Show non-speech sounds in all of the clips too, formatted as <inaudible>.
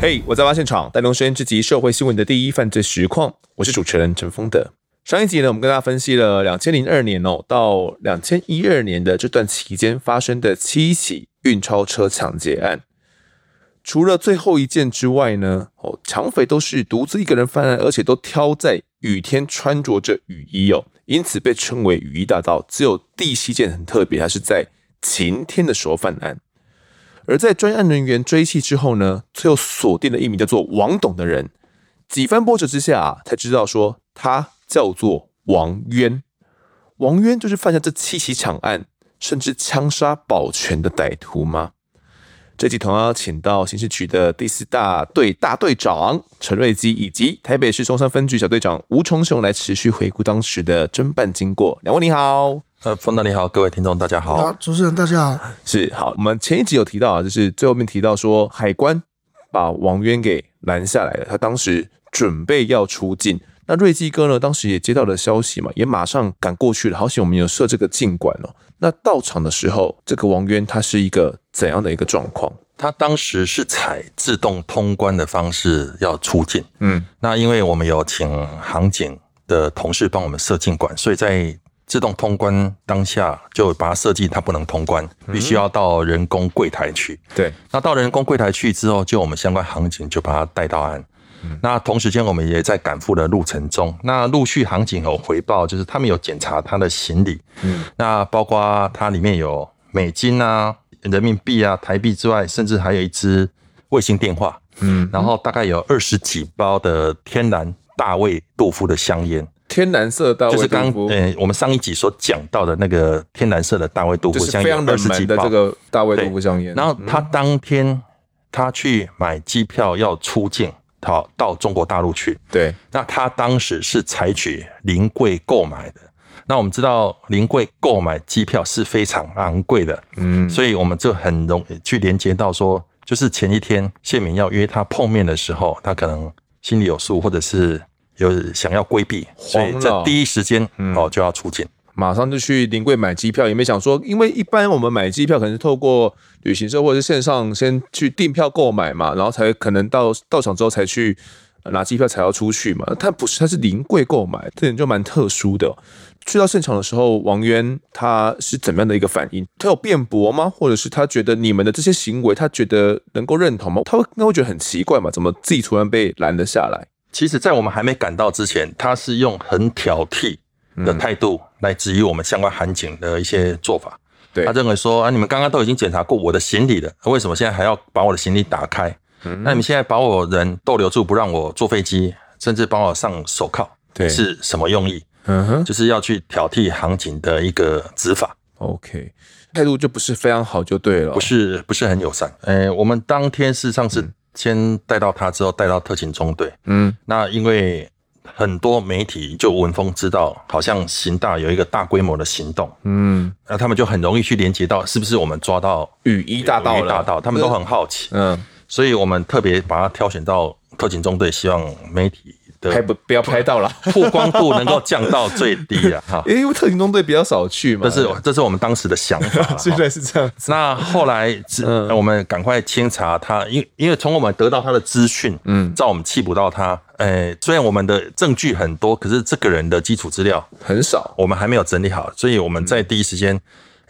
嘿我在挖现场，带动声音之集社会新闻的第一犯罪实况。我是主持人陈丰德。上一集呢，我们跟大家分析了两千零二年哦到两千一二年的这段期间发生的七起运钞车抢劫案。除了最后一件之外呢，哦，抢匪都是独自一个人犯案，而且都挑在雨天穿着着雨衣哦，因此被称为雨衣大盗。只有第七件很特别，它是在晴天的时候犯案。而在专案人员追缉之后呢，最后锁定了一名叫做王董的人。几番波折之下啊，才知道说他叫做王渊。王渊就是犯下这七起抢案，甚至枪杀保全的歹徒吗？这集同样请到刑事局的第四大队大队长陈瑞基，以及台北市松山分局小队长吴崇雄来持续回顾当时的侦办经过。两位你好，呃，冯导你好，各位听众大家好，好，主持人大家好，是好。我们前一集有提到啊，就是最后面提到说海关把王渊给拦下来了，他当时准备要出境。那瑞基哥呢，当时也接到了消息嘛，也马上赶过去了。好险我们有设这个禁管哦。那到场的时候，这个王渊他是一个怎样的一个状况？他当时是采自动通关的方式要出境。嗯，那因为我们有请航警的同事帮我们设禁管，所以在自动通关当下就把它设计，它不能通关，必须要到人工柜台去。对，那到人工柜台去之后，就我们相关航警就把它带到岸。那同时间，我们也在赶赴的路程中。那陆续航警有回报，就是他们有检查他的行李，嗯，那包括它里面有美金啊、人民币啊、台币之外，甚至还有一支卫星电话，嗯，然后大概有二十几包的天然大卫杜夫的香烟，天蓝色就是刚呃我们上一集所讲到的那个天蓝色的大卫杜夫香烟，非常冷门的这个大卫杜夫香烟。然后他当天他去买机票要出境。好，到中国大陆去。对，那他当时是采取临柜购买的。那我们知道，临柜购买机票是非常昂贵的。嗯，所以我们就很容易去连接到说，就是前一天谢敏要约他碰面的时候，他可能心里有数，或者是有想要规避，所以在第一时间哦就要出境。马上就去临柜买机票，也没想说，因为一般我们买机票可能是透过旅行社或者是线上先去订票购买嘛，然后才可能到到场之后才去拿机票才要出去嘛。他不是，他是临柜购买，这点就蛮特殊的。去到现场的时候，王渊他是怎么样的一个反应？他有辩驳吗？或者是他觉得你们的这些行为，他觉得能够认同吗？他会那会觉得很奇怪嘛？怎么自己突然被拦了下来？其实，在我们还没赶到之前，他是用很挑剔的态度来质疑我们相关航警的一些做法。对，他认为说啊，你们刚刚都已经检查过我的行李了，为什么现在还要把我的行李打开？嗯，那你们现在把我人逗留住，不让我坐飞机，甚至帮我上手铐，对，是什么用意？嗯哼，就是要去挑剔航警的一个执法。OK，态度就不是非常好，就对了，不是不是很友善。诶，我们当天事实上是先带到他之后带到特勤中队。嗯，那因为。很多媒体就闻风知道，好像刑大有一个大规模的行动，嗯，那他们就很容易去连接到是不是我们抓到雨衣大盗了？大盗，他们都很好奇，嗯，所以我们特别把它挑选到特勤中队，希望媒体。拍不不要拍到了，<laughs> 曝光度能够降到最低啊！哈，<laughs> 因为特勤中队比较少去嘛，这是这是我们当时的想法。<laughs> 现在是这样子。那后来，嗯，我们赶快清查他，因因为从我们得到他的资讯，嗯，照我们气不到他，诶，虽然我们的证据很多，可是这个人的基础资料很少，我们还没有整理好，所以我们在第一时间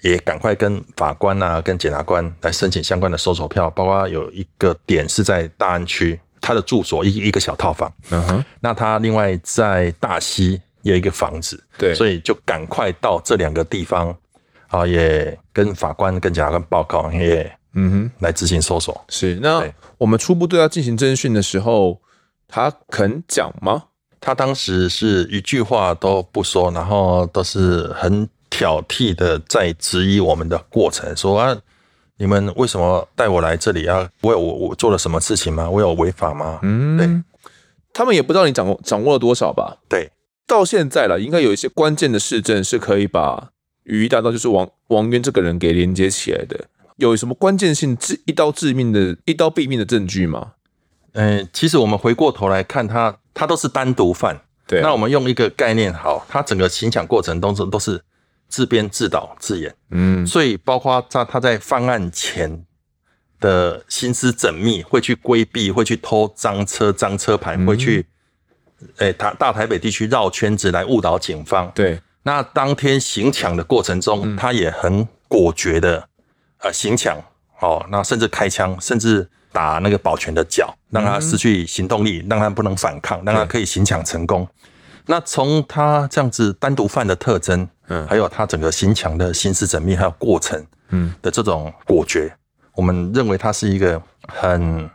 也赶快跟法官啊、跟检察官来申请相关的搜索票，包括有一个点是在大安区。他的住所一一个小套房，嗯哼，那他另外在大溪也有一个房子，对，所以就赶快到这两个地方啊，也跟法官跟检察官报告，也嗯哼，来执行搜索。是，那我们初步对他进行侦讯的时候，他肯讲吗？他当时是一句话都不说，然后都是很挑剔的在质疑我们的过程，说啊。你们为什么带我来这里啊？我有我我做了什么事情吗？我有违法吗？嗯，对，他们也不知道你掌握掌握了多少吧？对，到现在了，应该有一些关键的事证是可以把雨衣大道就是王王渊这个人给连接起来的。有什么关键性致一刀致命的一刀毙命的证据吗？嗯，其实我们回过头来看他，他都是单独犯。对，那我们用一个概念，好，他整个行抢过程当中都是。自编自导自演，嗯，所以包括他他在犯案前的心思缜密，会去规避，会去偷赃车、赃车牌，会去，诶，大大台北地区绕圈子来误导警方。对，那当天行抢的过程中，他也很果决的，呃，行抢，哦，那甚至开枪，甚至打那个保全的脚，让他失去行动力，让他不能反抗，让他可以行抢成功。那从他这样子单独犯的特征，嗯，还有他整个行强的心思缜密，还有过程，嗯的这种果决，我们认为他是一个很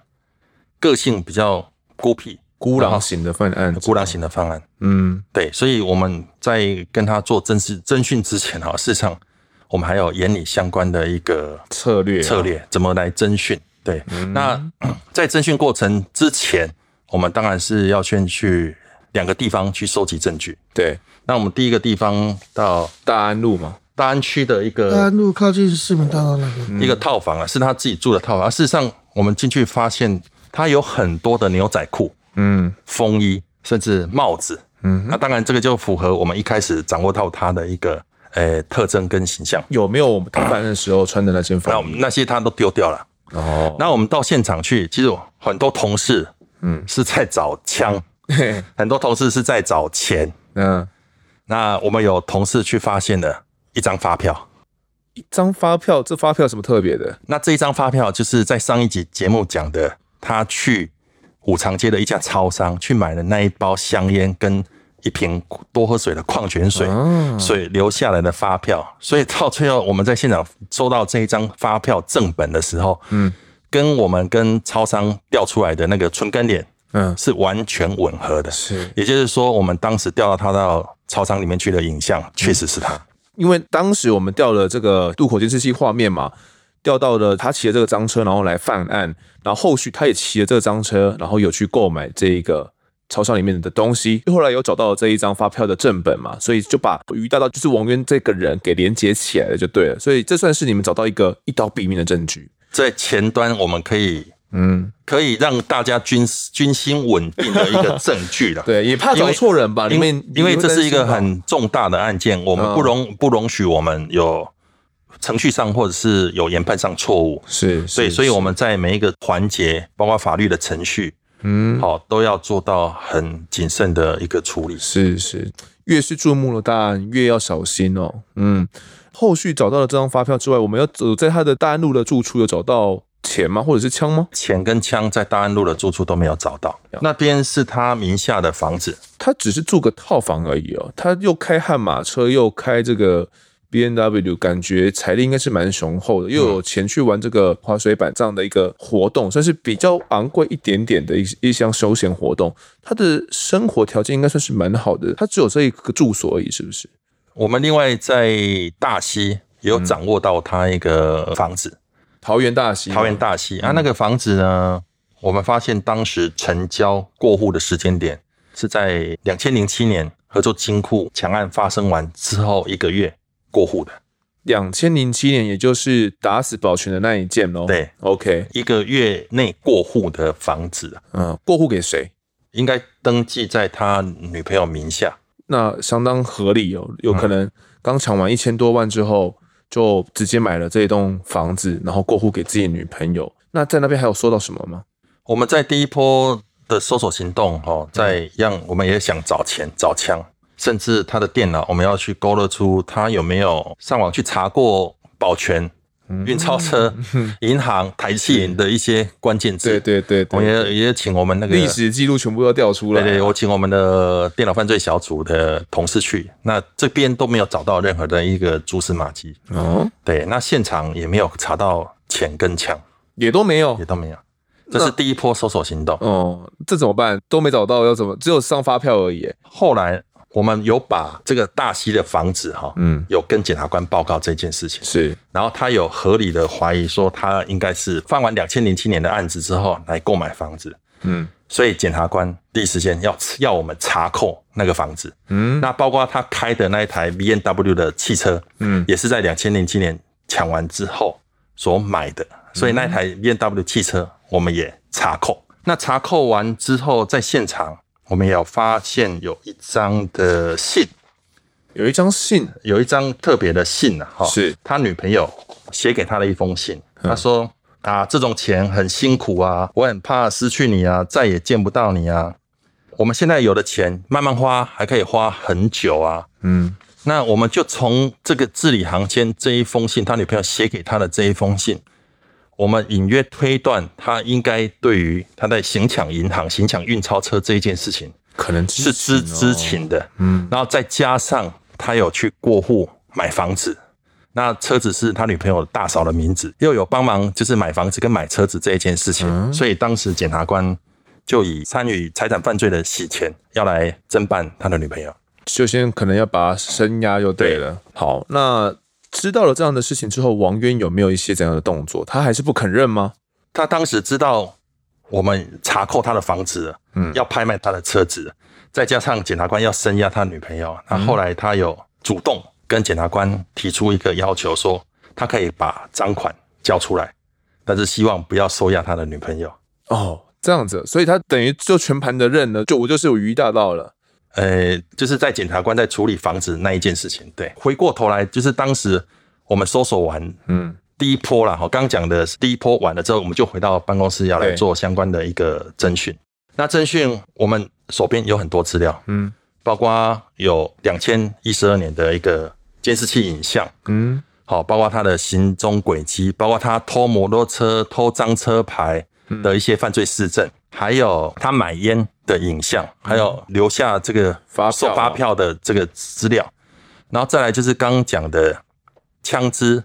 个性比较孤僻、孤狼型的犯案，孤狼型的犯案。嗯，对，所以我们在跟他做侦讯侦讯之前，哈，事实上我们还有研拟相关的一个策略，策略怎么来侦讯。对，嗯、那 <clears throat> 在侦讯过程之前，我们当然是要先去。两个地方去收集证据。对，那我们第一个地方到大安路嘛，大安区的一个大安路靠近市民大道那边一个套房啊，是他自己住的套房。事实上，我们进去发现他有很多的牛仔裤、嗯，风衣，甚至帽子，嗯，那当然这个就符合我们一开始掌握到他的一个诶特征跟形象。有没有我们他犯的时候穿的那件风衣？那些他都丢掉了。哦，那我们到现场去，其实很多同事，嗯，是在找枪。<laughs> 很多同事是在找钱，嗯，那我们有同事去发现了一张发票，一张发票，这发票有什么特别的？那这一张发票就是在上一集节目讲的，他去五常街的一家超商去买了那一包香烟跟一瓶多喝水的矿泉水，所以留下来的发票。所以到最后我们在现场收到这一张发票正本的时候，嗯，跟我们跟超商调出来的那个纯跟脸。嗯，是完全吻合的，是，也就是说，我们当时调到他到操场里面去的影像，确实是他。因为当时我们调了这个渡口监视器画面嘛，调到了他骑的这个赃车，然后来犯案，然后后续他也骑了这个赃车，然后有去购买这一个超商里面的东西，后来有找到了这一张发票的正本嘛，所以就把于大道就是王渊这个人给连接起来了，就对了。所以这算是你们找到一个一刀毙命的证据，在前端我们可以。嗯，可以让大家军军心稳定的一个证据了。<laughs> 对，也怕找错人吧？因为因为这是一个很重大的案件，我们不容不容许我们有程序上或者是有研判上错误。是，所以所以我们在每一个环节，包括法律的程序，嗯，好，都要做到很谨慎的一个处理。是是，越是注目的大案，越要小心哦。嗯，后续找到了这张发票之外，我们要走在他的大安路的住处，有找到。钱吗？或者是枪吗？钱跟枪在大安路的住处都没有找到。那边是他名下的房子，他只是住个套房而已哦。他又开悍马车，又开这个 B N W，感觉财力应该是蛮雄厚的，又有钱去玩这个滑水板这样的一个活动，算是比较昂贵一点点的一一项休闲活动。他的生活条件应该算是蛮好的，他只有这一个住所而已，是不是？我们另外在大溪也有掌握到他一个房子。桃园大溪，桃园大溪啊，那个房子呢，我们发现当时成交过户的时间点是在两千零七年合作金库强案发生完之后一个月过户的。两千零七年，也就是打死保全的那一件喽。对，OK，一个月内过户的房子，嗯，过户给谁？应该登记在他女朋友名下。那相当合理哦，有可能刚抢完一千多万之后。就直接买了这一栋房子，然后过户给自己女朋友。那在那边还有收到什么吗？我们在第一波的搜索行动，哦，在让我们也想找钱、找枪，甚至他的电脑，我们要去勾勒出他有没有上网去查过保全。运钞车、银行、台企银的一些关键字，对对对，我也也请我们那个历史记录全部都调出来。对对，我请我们的电脑犯罪小组的同事去，那这边都没有找到任何的一个蛛丝马迹。哦，对，那现场也没有查到钱跟枪，也都没有，也都没有。这是第一波搜索行动。哦，这怎么办？都没找到，要怎么？只有上发票而已。后来。我们有把这个大溪的房子哈，嗯，有跟检察官报告这件事情，是，然后他有合理的怀疑说他应该是犯完两千零七年的案子之后来购买房子，嗯，所以检察官第一时间要要我们查扣那个房子，嗯，那包括他开的那一台 B N W 的汽车，嗯，也是在两千零七年抢完之后所买的，所以那台 B N W 汽车我们也查扣，那查扣完之后在现场。我们也有发现有一张的信，有一张信，有一张特别的信啊，哈，是他女朋友写给他的一封信。他说：“啊，这种钱很辛苦啊，我很怕失去你啊，再也见不到你啊。我们现在有的钱慢慢花，还可以花很久啊。嗯，那我们就从这个字里行间这一封信，他女朋友写给他的这一封信，我们隐约推断，他应该对于他在行抢银行、行抢运钞车这一件事情，可能是知知情的。嗯，然后再加上他有去过户买房子。那车子是他女朋友大嫂的名字，又有帮忙就是买房子跟买车子这一件事情，嗯、所以当时检察官就以参与财产犯罪的洗钱要来侦办他的女朋友，就先可能要把他声押就对了。对好，那知道了这样的事情之后，王渊有没有一些怎样的动作？他还是不肯认吗？他当时知道我们查扣他的房子，嗯，要拍卖他的车子，再加上检察官要声押他女朋友，那后来他有主动。跟检察官提出一个要求，说他可以把赃款交出来，但是希望不要收押他的女朋友。哦，这样子，所以他等于就全盘的认了，就我就是有渔大盗了。呃，就是在检察官在处理房子那一件事情。对，回过头来，就是当时我们搜索完，嗯，第一波了，哈，刚讲的第一波完了之后，我们就回到办公室要来做相关的一个侦讯。那侦讯我们手边有很多资料，嗯，包括有两千一十二年的一个。监视器影像，嗯，好，包括他的行踪轨迹，包括他偷摩托车、偷赃车牌的一些犯罪事证，嗯、还有他买烟的影像，嗯、还有留下这个发售发票的这个资料，然后再来就是刚刚讲的枪支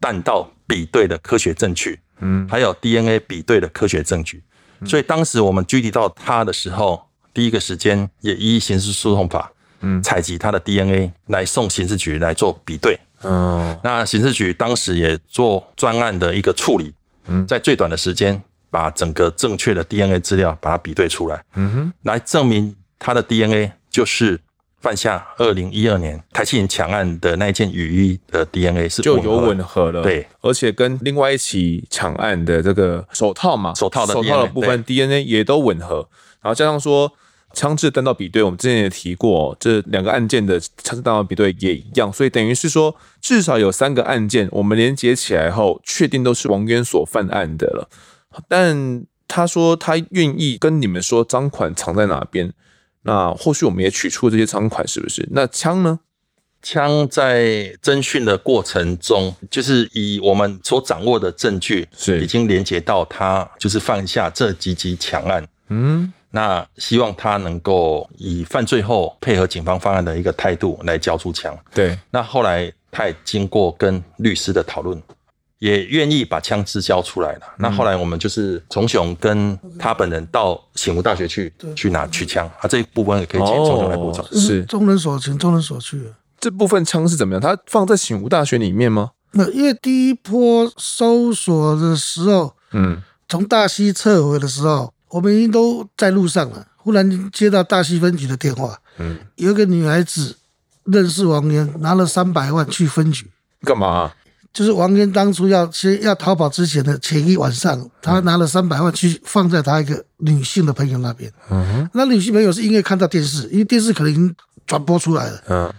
弹道比对的科学证据，嗯，还有 DNA 比对的科学证据，所以当时我们拘提到他的时候，第一个时间也依刑事诉讼法。嗯，采集他的 DNA 来送刑事局来做比对。嗯，那刑事局当时也做专案的一个处理。嗯，在最短的时间把整个正确的 DNA 资料把它比对出来。嗯哼，来证明他的 DNA 就是犯下二零一二年台企银抢案的那一件雨衣的 DNA 是就有吻合了。对，而且跟另外一起抢案的这个手套嘛，手套的手套的部分 DNA 也都吻合，然后加上说。枪支弹道比对，我们之前也提过，这两个案件的枪支弹道比对也一样，所以等于是说，至少有三个案件，我们连接起来后，确定都是王渊所犯案的了。但他说他愿意跟你们说赃款藏在哪边，那或许我们也取出这些赃款，是不是？那枪呢？枪在侦讯的过程中，就是以我们所掌握的证据，是已经连接到他就是犯下这几起抢案，嗯。那希望他能够以犯罪后配合警方方案的一个态度来交出枪。对，那后来他也经过跟律师的讨论，也愿意把枪支交出来了。嗯、那后来我们就是从雄跟他本人到醒吾大学去去拿取枪啊，这一部分也可以请从雄来补充。是众人所请，众人所去。这部分枪是怎么样？它放在醒吾大学里面吗？那因为第一波搜索的时候，嗯，从大溪撤回的时候。我们已经都在路上了，忽然接到大溪分局的电话，嗯，有一个女孩子认识王渊，拿了三百万去分局干嘛啊？就是王渊当初要先要逃跑之前的前一晚上，他拿了三百万去放在他一个女性的朋友那边，嗯哼，那女性朋友是因为看到电视，因为电视可能已经转播出来了，嗯。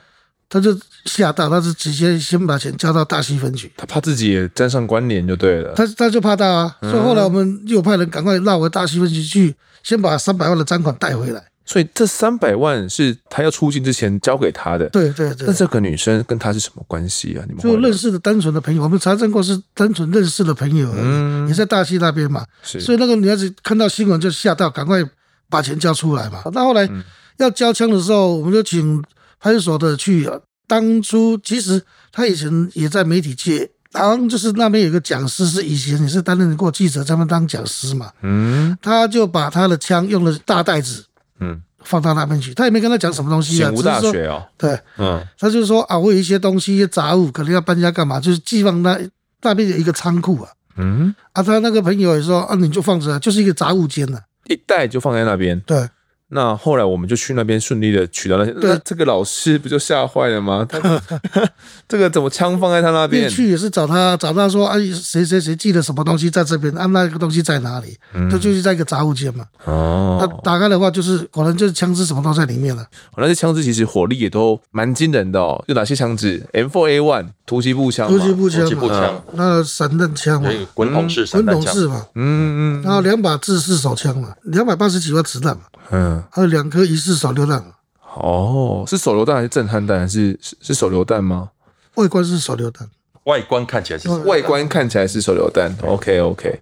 他就吓到，他是直接先把钱交到大溪分局，他怕自己也沾上关联就对了。他他就怕到啊，所以后来我们又派人赶快绕回大溪分局去，先把三百万的赃款带回来。所以这三百万是他要出境之前交给他的。对对对。那这个女生跟他是什么关系啊？你们就认识的单纯的朋友，我们查证过是单纯认识的朋友，嗯，也在大溪那边嘛。是。所以那个女孩子看到新闻就吓到，赶快把钱交出来嘛。那后来要交枪的时候，我们就请。派出所的去，当初其实他以前也在媒体界，然后就是那边有个讲师，是以前也是担任过记者，他们当讲师嘛。嗯，他就把他的枪用了大袋子，嗯，放到那边去，他也没跟他讲什么东西啊，醒吾大学哦，对，嗯，他就说啊，我有一些东西，一些杂物，可能要搬家干嘛，就是寄放那那边有一个仓库啊。嗯，啊，他那个朋友也说啊，你就放着，就是一个杂物间呐，一袋就放在那边。对。那后来我们就去那边顺利的取到那些，那这个老师不就吓坏了吗？他 <laughs> 这个怎么枪放在他那边？去也是找他，找他说啊，谁谁谁寄了什么东西在这边？啊，那个东西在哪里？嗯，他就是在一个杂物间嘛。哦，他打开的话，就是可能就是枪支什么都在里面了。哦，那些枪支其实火力也都蛮惊人的哦。有哪些枪支？M4A1 突击步枪，突击步枪，步枪，那散弹枪嘛，滚筒式散弹枪，滚筒式嘛，嗯嗯，然后两把自式手枪嘛，两百八十几发子弹嘛。嗯，还有两颗疑似手榴弹。哦，是手榴弹还是震撼弹？还是是是手榴弹吗？外观是手榴弹，外观看起来是外观看起来是手榴弹。OK OK，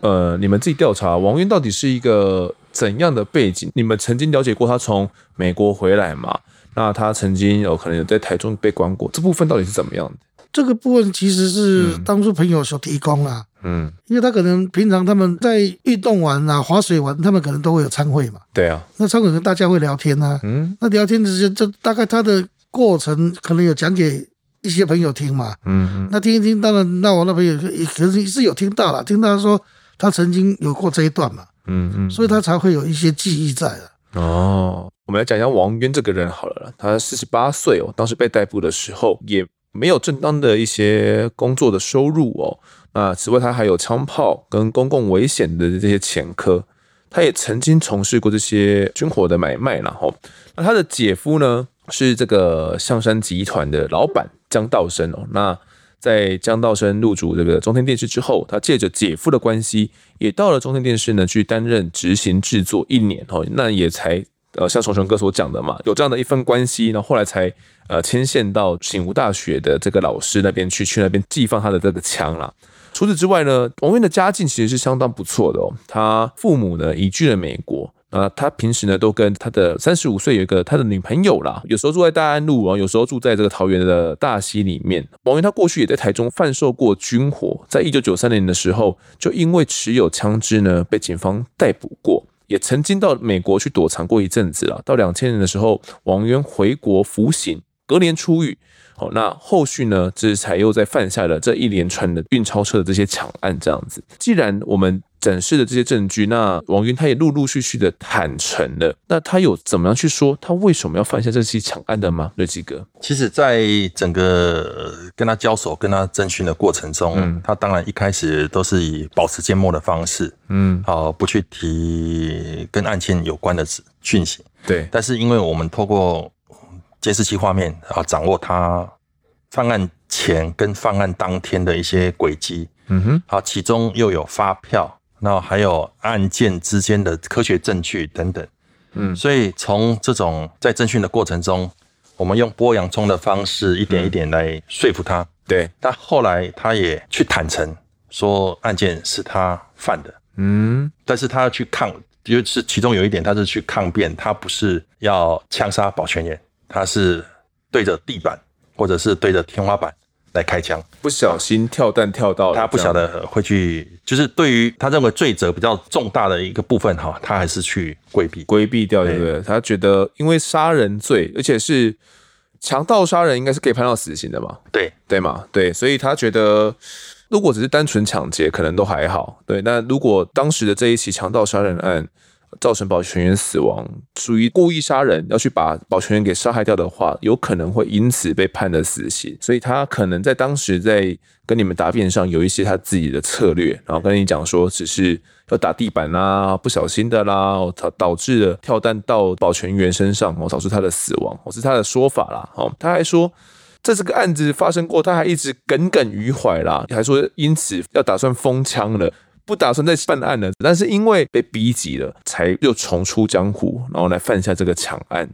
呃，你们自己调查王渊到底是一个怎样的背景？你们曾经了解过他从美国回来吗？那他曾经有可能有在台中被关过，这部分到底是怎么样的？这个部分其实是当初朋友所提供啦。嗯，因为他可能平常他们在运动完啊、滑水完，他们可能都会有参会嘛。对啊，那参会跟大家会聊天啊。嗯，那聊天之间，就大概他的过程可能有讲给一些朋友听嘛。嗯嗯，那听一听，当然，那我那朋友也可能是有听到了，听到他说他曾经有过这一段嘛。嗯嗯，所以他才会有一些记忆在了。哦，我们来讲一下王渊这个人好了，他四十八岁哦，当时被逮捕的时候也没有正当的一些工作的收入哦。那此外，他还有枪炮跟公共危险的这些前科，他也曾经从事过这些军火的买卖，然后，那他的姐夫呢是这个象山集团的老板江道生哦。那在江道生入主这个中天电视之后，他借着姐夫的关系，也到了中天电视呢去担任执行制作一年哦。那也才呃像崇雄哥所讲的嘛，有这样的一份关系，那后，后来才呃牵线到醒吾大学的这个老师那边去，去那边寄放他的这个枪啦。除此之外呢，王渊的家境其实是相当不错的哦。他父母呢移居了美国，啊，他平时呢都跟他的三十五岁有一个他的女朋友啦，有时候住在大安路啊，有时候住在这个桃园的大溪里面。王渊他过去也在台中贩售过军火，在一九九三年的时候，就因为持有枪支呢被警方逮捕过，也曾经到美国去躲藏过一阵子了。到两千年的时候，王渊回国服刑，隔年出狱。好，那后续呢？这才又在犯下了这一连串的运钞车的这些抢案，这样子。既然我们展示的这些证据，那王云他也陆陆续续的坦诚了。那他有怎么样去说他为什么要犯下这些抢案的吗？瑞基哥，其实，在整个跟他交手、跟他侦讯的过程中，嗯，他当然一开始都是以保持缄默的方式，嗯，好，不去提跟案件有关的讯息。对，但是因为我们透过监视器画面啊，掌握他犯案前跟犯案当天的一些轨迹，嗯哼，好，其中又有发票，然后还有案件之间的科学证据等等，嗯，所以从这种在侦讯的过程中，我们用剥洋葱的方式一点一点来说服他，对，但后来他也去坦诚说案件是他犯的，嗯，但是他要去抗，就是其中有一点他是去抗辩，他不是要枪杀保全员。他是对着地板，或者是对着天花板来开枪，不小心跳弹跳到，他不晓得会去，就是对于他认为罪责比较重大的一个部分哈，他还是去规避规避掉，对不对？他觉得因为杀人罪，而且是强盗杀人，应该是可以判到死刑的嘛？对对嘛？对，所以他觉得如果只是单纯抢劫，可能都还好。对，那如果当时的这一起强盗杀人案，造成保全员死亡，属于故意杀人，要去把保全员给杀害掉的话，有可能会因此被判的死刑。所以他可能在当时在跟你们答辩上有一些他自己的策略，然后跟你讲说，只是要打地板啦，不小心的啦，导导致了跳弹到保全员身上，哦，导致他的死亡，我，是他的说法啦。哦，他还说，在这个案子发生过，他还一直耿耿于怀啦，还说因此要打算封枪了。不打算再犯案了，但是因为被逼急了，才又重出江湖，然后来犯下这个抢案。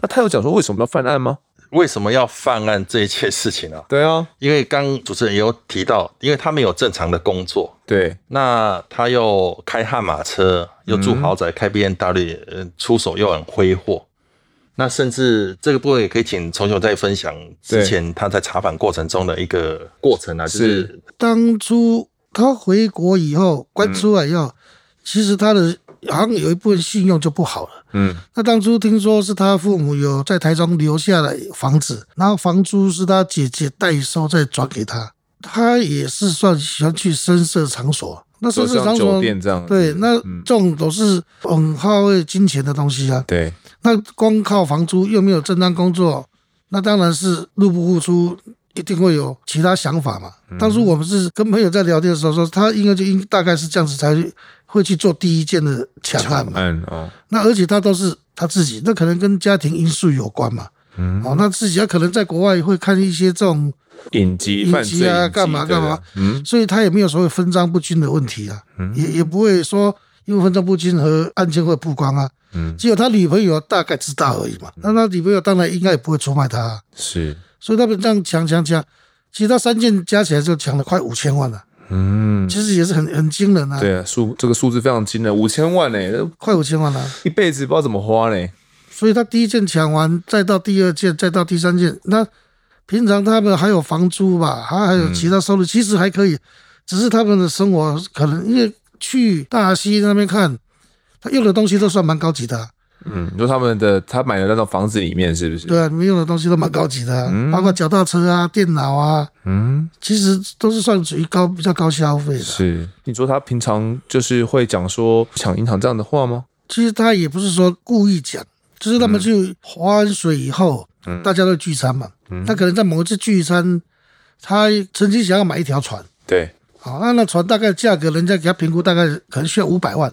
那他有讲说为什么要犯案吗？为什么要犯案这一切事情啊？<laughs> 对啊，因为刚主持人也有提到，因为他没有正常的工作，对，那他又开悍马车，又住豪宅，嗯、开 B N W，出手又很挥霍。那甚至这个部分也可以请从雄再分享之前他在查访过程中的一个过程啊，就是，是当初。他回国以后关出来以后，嗯、其实他的好像有一部分信用就不好了。嗯，那当初听说是他父母有在台中留下了房子，然后房租是他姐姐代收再转给他。他也是算喜欢去深色场所，那甚至像酒店这样，对，那这种都是很耗费金钱的东西啊。对，那光靠房租又没有正当工作，那当然是入不敷出，一定会有其他想法嘛。当初我们是跟朋友在聊天的时候说，他应该就应大概是这样子才会去做第一件的抢案嘛。案哦，那而且他都是他自己，那可能跟家庭因素有关嘛。嗯，哦，那自己他可能在国外会看一些这种。影集、影集啊，干嘛干嘛？嗯，所以他也没有所谓分赃不均的问题啊，嗯，也也不会说因为分赃不均和案件会曝光啊，嗯，只有他女朋友大概知道而已嘛，那他女朋友当然应该也不会出卖他，啊，是，所以他们这样抢抢抢，其实他三件加起来就抢了快五千万了，嗯，其实也是很很惊人啊，对啊，数这个数字非常惊人，五千万呢，快五千万了，一辈子不知道怎么花呢，所以他第一件抢完，再到第二件，再到第三件，那。平常他们还有房租吧，还还有其他收入，其实还可以，只是他们的生活可能因为去大溪那边看，他用的东西都算蛮高级的。嗯，你说他们的他买的那种房子里面是不是？对啊，里面用的东西都蛮高级的，包括脚踏车啊、电脑啊，嗯，其实都是算属于高比较高消费的。是，你说他平常就是会讲说抢银行这样的话吗？其实他也不是说故意讲，就是他们去划完水以后，嗯，大家都聚餐嘛。嗯他可能在某一次聚餐，他曾经想要买一条船，对，好，那那船大概价格，人家给他评估大概可能需要五百万，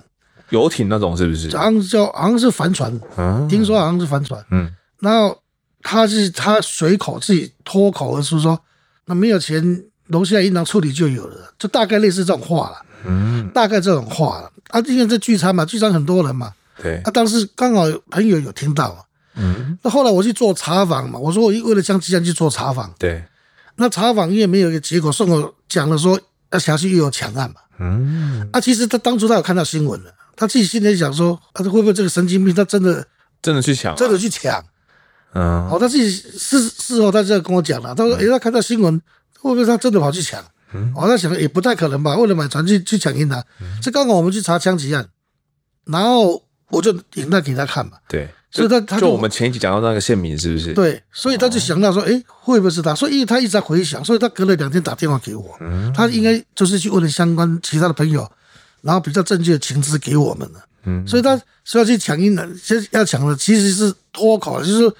游艇那种是不是？好像叫好像是帆船，嗯，听说好像是帆船，嗯，然后他是他随口自己脱口而出说，那没有钱，楼下银行处理就有了，就大概类似这种话了，嗯，大概这种话了，啊，因为在聚餐嘛，聚餐很多人嘛，对，啊，当时刚好朋友有听到。嗯，那后来我去做查访嘛，我说我为了将即将去做查访，对，那查访因为没有一个结果，顺口讲了说，那辖区又有抢案嘛，嗯，啊，其实他当初他有看到新闻了，他自己心里想说，啊，会不会这个神经病他真的真的去抢，真的去抢，嗯，好，他自己事事后他这样跟我讲了，他说，诶，他看到新闻，会不会他真的跑去抢？嗯，我在想也不太可能吧，为了买船去去抢银行，这刚好我们去查枪击案，然后我就引他给他看嘛，对。所以他他就我们前一集讲到那个县民是不是？对，所以他就想到说，哎、欸，会不会是他？所以因为他一直在回想，所以他隔了两天打电话给我，嗯、他应该就是去问了相关其他的朋友，然后比较正确的情资给我们了。嗯，所以他说要去抢银行，其实要抢的其实是脱口，就是说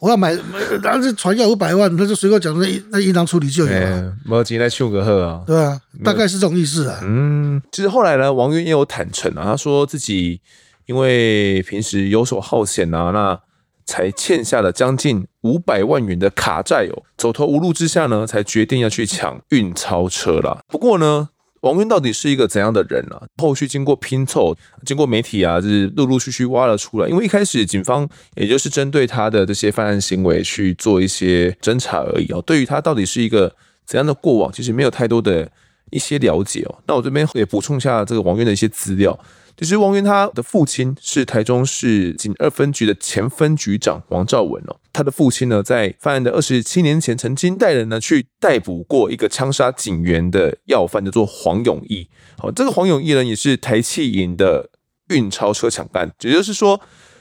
我要买，然后这船要五百万，他就随口讲那那银行处理就有了，没钱来秀个贺啊，对啊，大概是这种意思啊。嗯，其实后来呢，王渊也有坦诚啊，他说自己。因为平时游手好闲啊，那才欠下了将近五百万元的卡债哦，走投无路之下呢，才决定要去抢运钞车啦。不过呢，王渊到底是一个怎样的人啊？后续经过拼凑，经过媒体啊，就是陆陆续续挖了出来。因为一开始警方也就是针对他的这些犯案行为去做一些侦查而已哦，对于他到底是一个怎样的过往，其实没有太多的一些了解哦。那我这边也补充一下这个王渊的一些资料。其实王源他的父亲是台中市警二分局的前分局长王兆文哦，他的父亲呢在犯案的二十七年前，曾经带人呢去逮捕过一个枪杀警员的要犯，叫做黄永义。好，这个黄永义呢也是台气营的运钞车抢案，也就是说。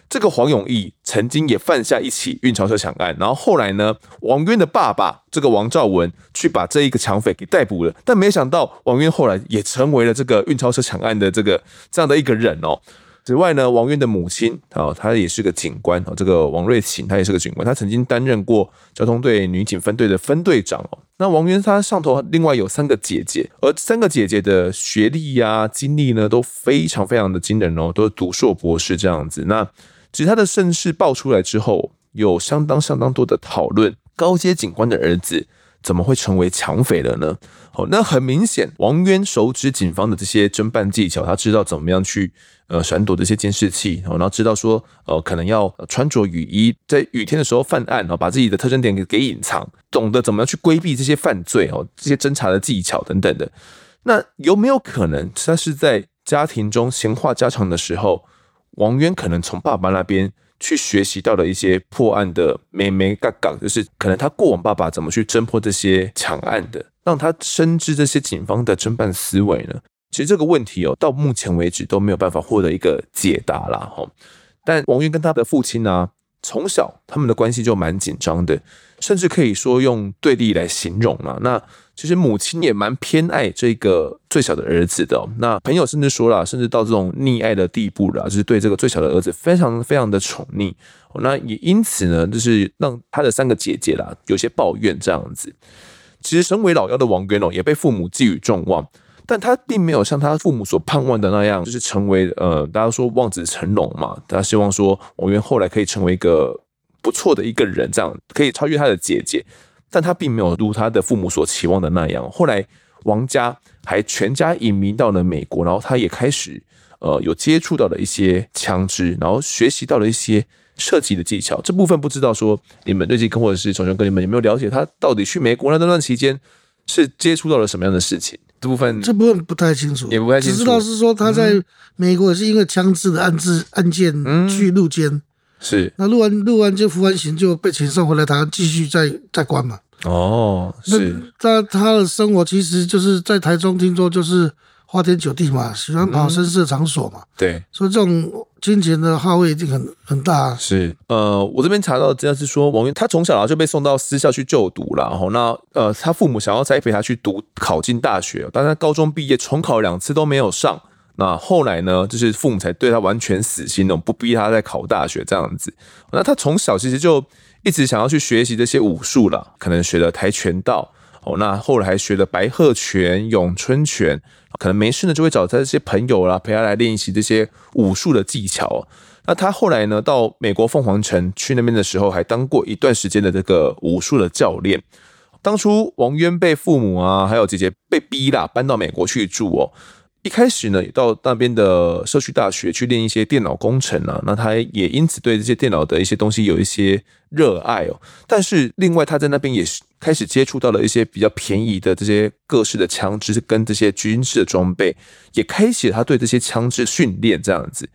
这个黄永义曾经也犯下一起运钞车抢案，然后后来呢，王渊的爸爸这个王兆文去把这一个抢匪给逮捕了，但没想到王渊后来也成为了这个运钞车抢案的这个这样的一个人哦。此外呢，王渊的母亲啊，她也是个警官哦，这个王瑞琴，她也是个警官，她曾经担任过交通队女警分队的分队长哦。那王渊他上头另外有三个姐姐，而三个姐姐的学历呀、啊、经历呢都非常非常的惊人哦，都是读硕博士这样子。那其他的身世爆出来之后，有相当相当多的讨论。高阶警官的儿子怎么会成为抢匪了呢？哦，那很明显，王渊熟知警方的这些侦办技巧，他知道怎么样去呃闪躲这些监视器，然后知道说呃可能要穿着雨衣，在雨天的时候犯案，然后把自己的特征点给给隐藏，懂得怎么样去规避这些犯罪哦，这些侦查的技巧等等的。那有没有可能他是在家庭中闲话家常的时候？王渊可能从爸爸那边去学习到了一些破案的眉眉角角，就是可能他过往爸爸怎么去侦破这些抢案的，让他深知这些警方的侦办思维呢？其实这个问题哦，到目前为止都没有办法获得一个解答啦。哈。但王渊跟他的父亲呢，从小他们的关系就蛮紧张的，甚至可以说用对立来形容了。那其实母亲也蛮偏爱这个最小的儿子的、那朋友甚至说了，甚至到这种溺爱的地步了，就是对这个最小的儿子非常非常的宠溺。那也因此呢，就是让他的三个姐姐啦有些抱怨这样子。其实身为老幺的王渊哦，也被父母寄予众望，但他并没有像他父母所盼望的那样，就是成为呃，大家说望子成龙嘛。他希望说王源后来可以成为一个不错的一个人，这样可以超越他的姐姐。但他并没有如他的父母所期望的那样。后来，王家还全家移民到了美国，然后他也开始呃有接触到了一些枪支，然后学习到了一些射击的技巧。这部分不知道说你们最近跟或者是小熊哥你们有没有了解他到底去美国那段期间是接触到了什么样的事情？这部分这部分不太清楚，也不太清楚。只知道是说他在美国也是因为枪支的案子案件去入监。嗯是，那录完录完就服完刑就被遣送回来，台湾继续再再关嘛。哦，是。那他他的生活其实就是在台中，听说就是花天酒地嘛，喜欢跑声色场所嘛。嗯、对，所以这种金钱的耗费一定很很大、啊。是，呃，我这边查到的资料是说，王源他从小就被送到私校去就读了，然后那呃，他父母想要栽培他去读考进大学，但他高中毕业重考两次都没有上。那后来呢，就是父母才对他完全死心了，不逼他再考大学这样子。那他从小其实就一直想要去学习这些武术了，可能学了跆拳道哦，那后来还学了白鹤拳、咏春拳，可能没事呢就会找他这些朋友啦，陪他来练习这些武术的技巧。那他后来呢，到美国凤凰城去那边的时候，还当过一段时间的这个武术的教练。当初王渊被父母啊，还有姐姐被逼啦，搬到美国去住哦。一开始呢，也到那边的社区大学去练一些电脑工程啊，那他也因此对这些电脑的一些东西有一些热爱哦。但是另外他在那边也是开始接触到了一些比较便宜的这些各式的枪支跟这些军事的装备，也开启了他对这些枪支训练这样子。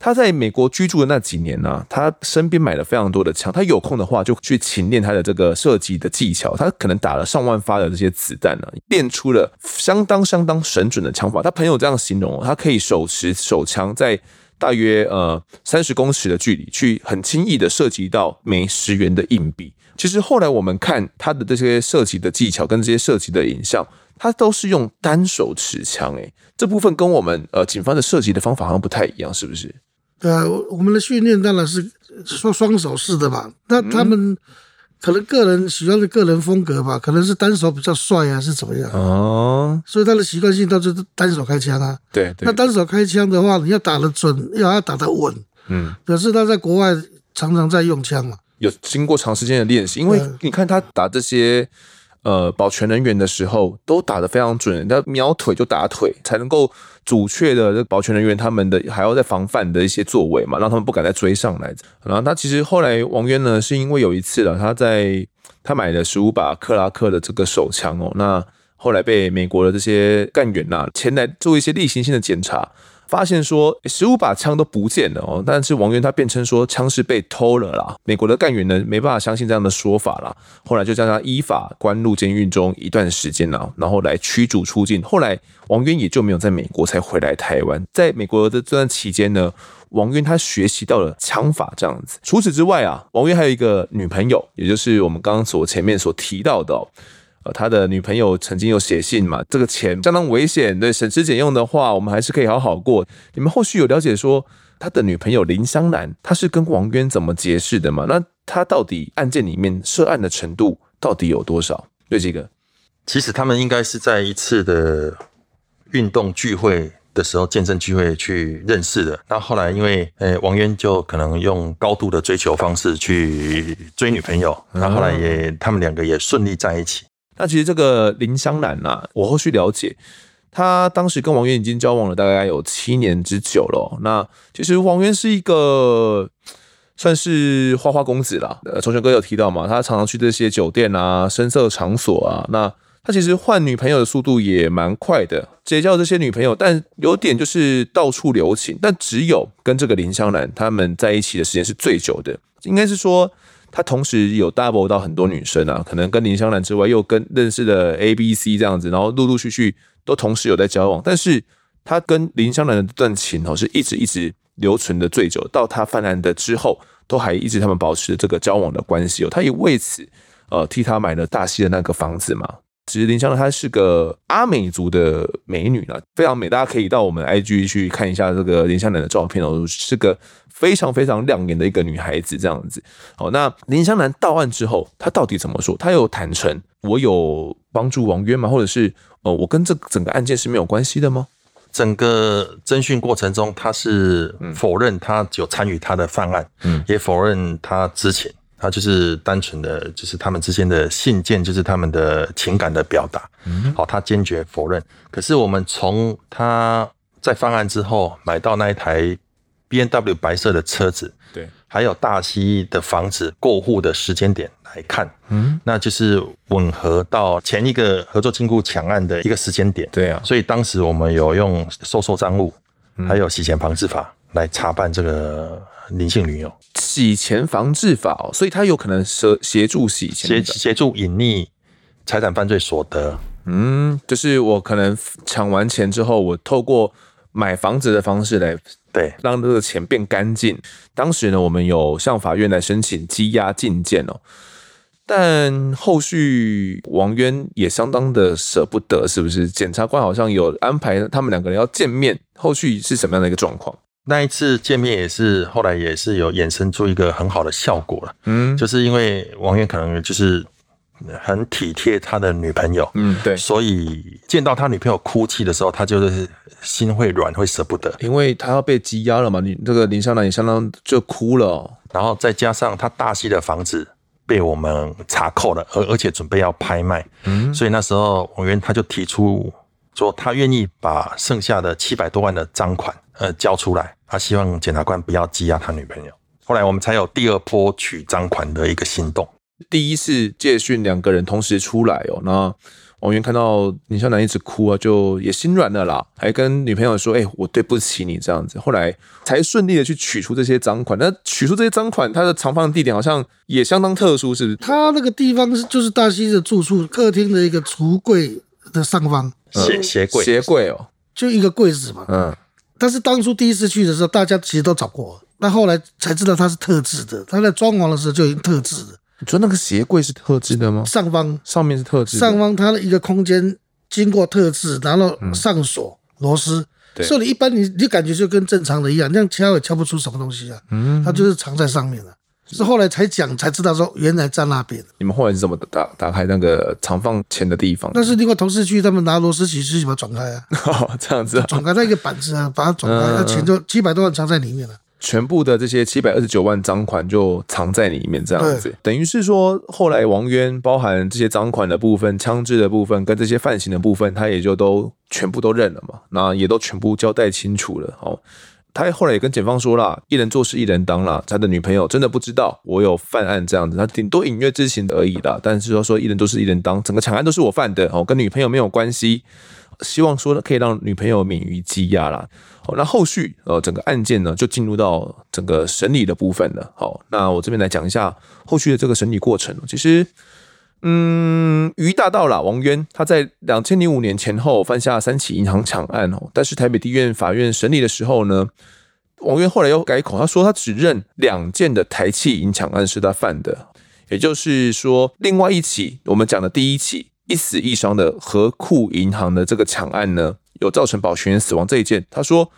他在美国居住的那几年呢、他身边买了非常多的枪。他有空的话就去勤练他的这个射击的技巧。他可能打了上万发的这些子弹呢、练出了相当相当神准的枪法。他朋友这样形容，他可以手持手枪在大约呃三十公尺的距离去很轻易的射击到每十元的硬币。其实后来我们看他的这些射击的技巧跟这些射击的影像，他都是用单手持枪。诶，这部分跟我们呃警方的射击的方法好像不太一样，是不是？对啊，我们的训练当然是说双手式的嘛。那他们可能个人喜欢的个人风格吧，可能是单手比较帅啊，是怎么样？哦，所以他的习惯性都是单手开枪啊。对，对，那单手开枪的话，你要打得准，要要打得稳。嗯，可是他在国外常常在用枪嘛，有经过长时间的练习，因为你看他打这些。呃，保全人员的时候都打得非常准，他瞄腿就打腿，才能够阻却的保全人员他们的还要在防范的一些作为嘛，让他们不敢再追上来。然后他其实后来王渊呢，是因为有一次了，他在他买了十五把克拉克的这个手枪哦，那后来被美国的这些干员呐前来做一些例行性的检查。发现说十五把枪都不见了哦，但是王渊他辩称说枪是被偷了啦。美国的干员呢没办法相信这样的说法啦，后来就将他依法关入监狱中一段时间了，然后来驱逐出境。后来王渊也就没有在美国才回来台湾。在美国的这段期间呢，王渊他学习到了枪法这样子。除此之外啊，王渊还有一个女朋友，也就是我们刚刚所前面所提到的。呃，他的女朋友曾经有写信嘛，这个钱相当危险，对，省吃俭用的话，我们还是可以好好过。你们后续有了解说他的女朋友林香兰，他是跟王渊怎么结识的吗？那他到底案件里面涉案的程度到底有多少？对这个，其实他们应该是在一次的运动聚会的时候，健身聚会去认识的。那后来因为呃，王渊就可能用高度的追求方式去追女朋友，那后来也他们两个也顺利在一起。那其实这个林香兰呐、我后续了解，他当时跟王源已经交往了大概有七年之久了。那其实王源是一个算是花花公子啦。呃，崇权哥有提到嘛，他常常去这些酒店啊、声色场所啊。那他其实换女朋友的速度也蛮快的，结交这些女朋友，但有点就是到处留情。但只有跟这个林香兰他们在一起的时间是最久的，应该是说。他同时有 double 到很多女生啊，可能跟林香兰之外，又跟认识的 A、B、C 这样子，然后陆陆续续都同时有在交往。但是他跟林香兰的这段情哦，是一直一直留存的最久，到他犯案的之后，都还一直他们保持这个交往的关系哦。他也为此呃替他买了大西的那个房子嘛。其实林湘南她是个阿美族的美女啦，非常美，大家可以到我们 IG 去看一下这个林湘南的照片哦，是个非常非常亮眼的一个女孩子这样子。好，那林湘南到案之后，她到底怎么说？她有坦诚我有帮助王渊吗？或者是呃，我跟这整个案件是没有关系的吗？整个侦讯过程中，他是否认他有参与他的犯案，嗯，也否认他知情，他就是单纯的就是他们之间的信件，就是他们的情感的表达，嗯，好，他坚决否认。可是我们从他在犯案之后买到那一台 B N W 白色的车子，对，还有大溪的房子过户的时间点。来看，嗯，那就是吻合到前一个合作金库抢案的一个时间点，对啊，所以当时我们有用收受赃物，还有洗钱防治法来查办这个林姓女友。洗钱防治法哦，所以他有可能协协助洗钱，协协助隐匿财产犯罪所得。嗯，就是我可能抢完钱之后，我透过买房子的方式来。对，让这个钱变干净。当时呢，我们有向法院来申请羁押禁见哦，但后续王渊也相当的舍不得，是不是？检察官好像有安排他们两个人要见面，后续是什么样的一个状况？那一次见面也是后来也是有衍生出一个很好的效果了，嗯，就是因为王源可能就是。很体贴他的女朋友，嗯，对，所以见到他女朋友哭泣的时候，他就是心会软，会舍不得，因为他要被羁押了嘛。你这个林香兰也相当就哭了，哦，然后再加上他大溪的房子被我们查扣了，而而且准备要拍卖，嗯，所以那时候王源他就提出说，他愿意把剩下的七百多万的赃款呃交出来，他希望检察官不要羁押他女朋友。后来我们才有第二波取赃款的一个行动。第一次借讯两个人同时出来哦，那王源看到林香兰一直哭啊，就也心软了啦，还跟女朋友说：“哎、欸，我对不起你这样子。”后来才顺利的去取出这些赃款。那取出这些赃款，它的藏放地点好像也相当特殊，是不是？他那个地方是就是大西的住处客厅的一个橱柜的上方，鞋鞋柜鞋柜哦，就一个柜子嘛。嗯。但是当初第一次去的时候，大家其实都找过，那后来才知道它是特制的。他在装潢的时候就已经特制的。你说那个鞋柜是特制的吗？上方上面是特制，上方它的一个空间经过特制，然后上锁螺丝，所以你一般你你感觉就跟正常的一样，那样敲也敲不出什么东西啊。嗯，它就是藏在上面了。是后来才讲才知道说原来在那边。你们后来是怎么打打开那个藏放钱的地方？但是另外同事去，他们拿螺丝起司把它转开啊。<laughs> 哦，这样子啊，转开那个板子啊，把它转开，那钱就七百多万藏在里面了。全部的这些七百二十九万赃款就藏在里面，这样子，等于是说，后来王渊包含这些赃款的部分、枪支的部分跟这些犯行的部分，他也就都全部都认了嘛，那也都全部交代清楚了。哦，他后来也跟检方说了，一人做事一人当了，他的女朋友真的不知道我有犯案这样子，他顶多隐约知情而已啦。但是说说一人做事一人当，整个抢案都是我犯的哦，跟女朋友没有关系。希望说可以让女朋友免于羁押啦。好，那后续呃整个案件呢就进入到整个审理的部分了。好，那我这边来讲一下后续的这个审理过程。其实，嗯，于大道啦，王渊他在两千零五年前后犯下三起银行抢案哦，但是台北地院法院审理的时候呢，王渊后来又改口，他说他只认两件的台企银抢案是他犯的，也就是说，另外一起我们讲的第一起。一死一伤的合库银行的这个抢案呢，有造成保全员死亡这一件，他说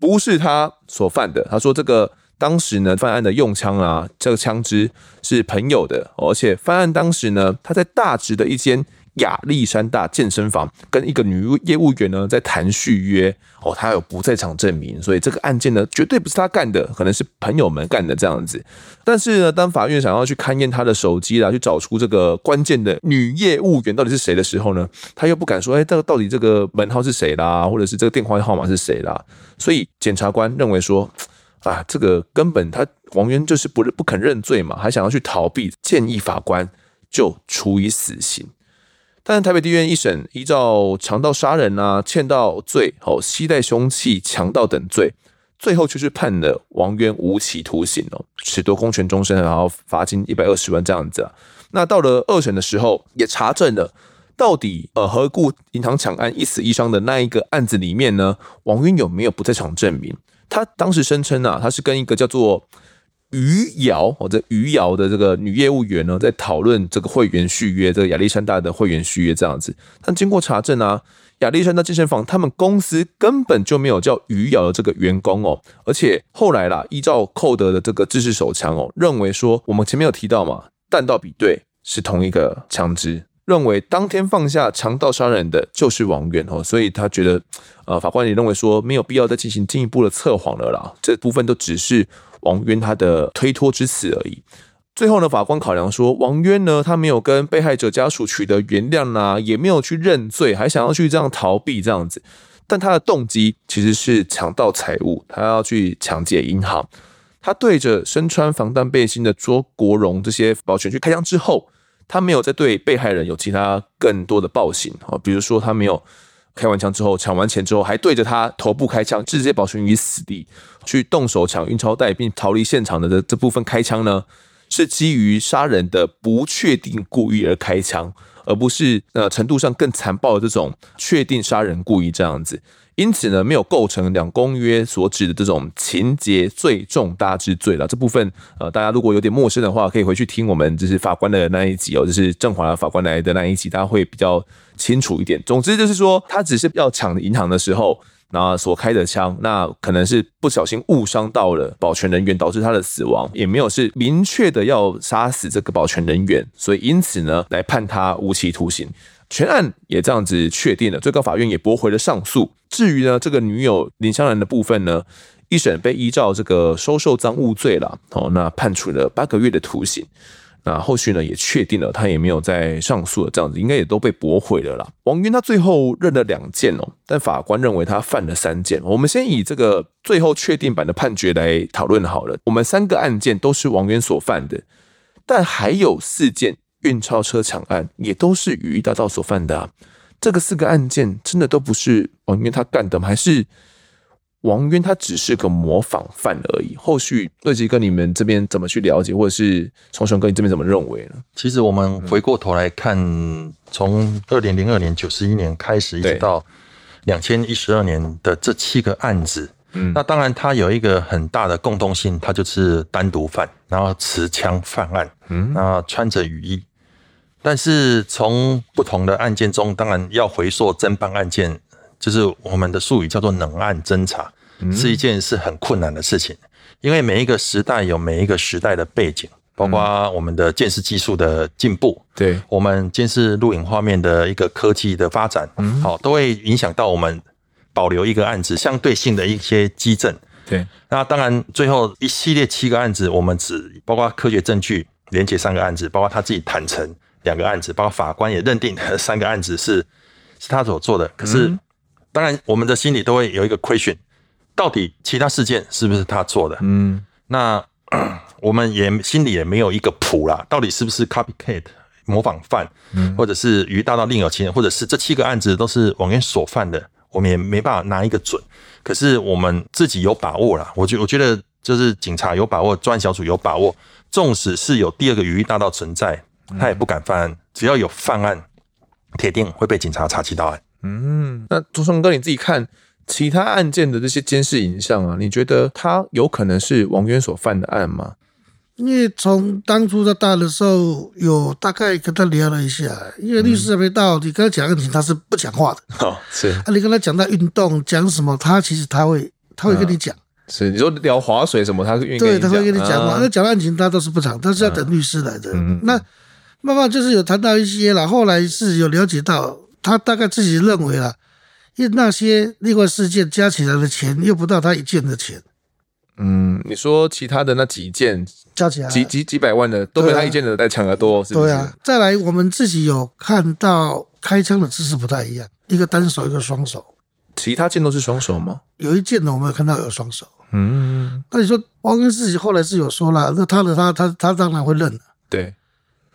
不是他所犯的。他说这个当时呢，犯案的用枪啊，这个枪支是朋友的，而且犯案当时呢，他在大直的一间。亚历山大健身房跟一个女业务员呢在谈续约哦，他有不在场证明，所以这个案件呢绝对不是他干的，可能是朋友们干的这样子。但是呢，当法院想要去勘验他的手机啦，去找出这个关键的女业务员到底是谁的时候呢，他又不敢说，哎，这个到底这个门号是谁啦，或者是这个电话号码是谁啦？所以检察官认为说，啊，这个根本他王渊就是不不肯认罪嘛，还想要去逃避，建议法官就处以死刑。但是台北地院一审，依照强盗杀人啊、欠盗罪、哦、携带凶器、强盗等罪，最后却是判了王渊无期徒刑哦，褫夺公权终身，然后罚金一百二十万这样子啊。那到了二审的时候，也查证了到底呃何故银行抢案一死一伤的那一个案子里面呢，王渊有没有不在场证明？他当时声称啊，他是跟一个叫做余姚或者余姚的这个女业务员呢，在讨论这个会员续约，这个亚历山大的会员续约这样子。但经过查证啊，亚历山大健身房他们公司根本就没有叫余姚的这个员工哦，而且后来啦，依照寇德的这个制式手枪哦，认为说我们前面有提到嘛，弹道比对是同一个枪支。认为当天放下强盗杀人的就是王渊哦，所以他觉得，呃，法官也认为说没有必要再进行进一步的测谎了啦，这部分都只是王渊他的推脱之词而已。最后呢，法官考量说，王渊呢，他没有跟被害者家属取得原谅呐、啊，也没有去认罪，还想要去这样逃避这样子，但他的动机其实是强盗财物，他要去抢劫银行，他对着身穿防弹背心的卓国荣这些保全去开枪之后。他没有再对被害人有其他更多的暴行啊，比如说他没有开完枪之后抢完钱之后还对着他头部开枪，直接保存于死地，去动手抢运钞袋并逃离现场的这这部分开枪呢，是基于杀人的不确定故意而开枪，而不是呃程度上更残暴的这种确定杀人故意这样子。因此呢，没有构成两公约所指的这种情节最重大之罪了。这部分呃，大家如果有点陌生的话，可以回去听我们就是法官的那一集哦，就是郑华法官来的那一集，大家会比较清楚一点。总之就是说，他只是要抢银行的时候，那所开的枪，那可能是不小心误伤到了保全人员，导致他的死亡，也没有是明确的要杀死这个保全人员，所以因此呢，来判他无期徒刑。全案也这样子确定了，最高法院也驳回了上诉。至于呢，这个女友林香兰的部分呢，一审被依照这个收受赃物罪了，哦，那判处了八个月的徒刑。那后续呢也确定了，他也没有再上诉了，这样子应该也都被驳回了啦。王渊他最后认了两件哦，但法官认为他犯了三件。我们先以这个最后确定版的判决来讨论好了。我们三个案件都是王渊所犯的，但还有四件。运钞车抢案也都是羽翼大盗所犯的啊，这个四个案件真的都不是王渊他干的吗？还是王渊他只是个模仿犯而已？后续瑞吉哥你们这边怎么去了解，或者是从雄哥你这边怎么认为呢？其实我们回过头来看，从二零零二年九十一年开始，一直到两千一十二年的这七个案子。嗯，那当然，它有一个很大的共通性，它就是单独犯，然后持枪犯案，嗯，那穿着雨衣。但是从不同的案件中，当然要回溯侦办案件，就是我们的术语叫做冷案侦查，是一件是很困难的事情，因为每一个时代有每一个时代的背景，包括我们的监视技术的进步，对，我们监视录影画面的一个科技的发展，好，都会影响到我们。保留一个案子相对性的一些基证，对，那当然最后一系列七个案子，我们只包括科学证据连接三个案子，包括他自己坦承两个案子，包括法官也认定三个案子是是他所做的。可是，当然我们的心里都会有一个 question，到底其他事件是不是他做的？嗯，那 <clears throat> 我们也心里也没有一个谱啦，到底是不是 copycat 模仿犯，或者是羽翼大盗另有其人，或者是这七个案子都是王渊所犯的？我们也没办法拿一个准，可是我们自己有把握啦。我觉我觉得就是警察有把握，专案小组有把握。纵使是有第二个羽翼大盗存在，他也不敢犯案。只要有犯案，铁定会被警察查缉到案。嗯，那朱松哥你自己看其他案件的这些监视影像啊，你觉得他有可能是王渊所犯的案吗？因为从当初他大的时候，有大概跟他聊了一下，因为律师还没到，你跟他讲案情，他是不讲话的。哦，是啊，你跟他讲到运动，讲什么，他其实他会，他会跟你讲。是，你说聊划水什么，他愿意对，他会跟你讲嘛。那讲案情，他都是不讲，他是要等律师来的。那慢慢就是有谈到一些了，后来是有了解到，他大概自己认为了，因为那些另外事件加起来的钱，又不到他一件的钱。嗯，你说其他的那几件加起来几几几百万的，都比他一件的在抢得多，是不是？对啊。再来，我们自己有看到开枪的姿势不太一样，一个单手，一个双手。其他件都是双手吗？有一件呢，我们有看到有双手。嗯。那你说王根自己后来是有说了，那他的他他他当然会认了。对。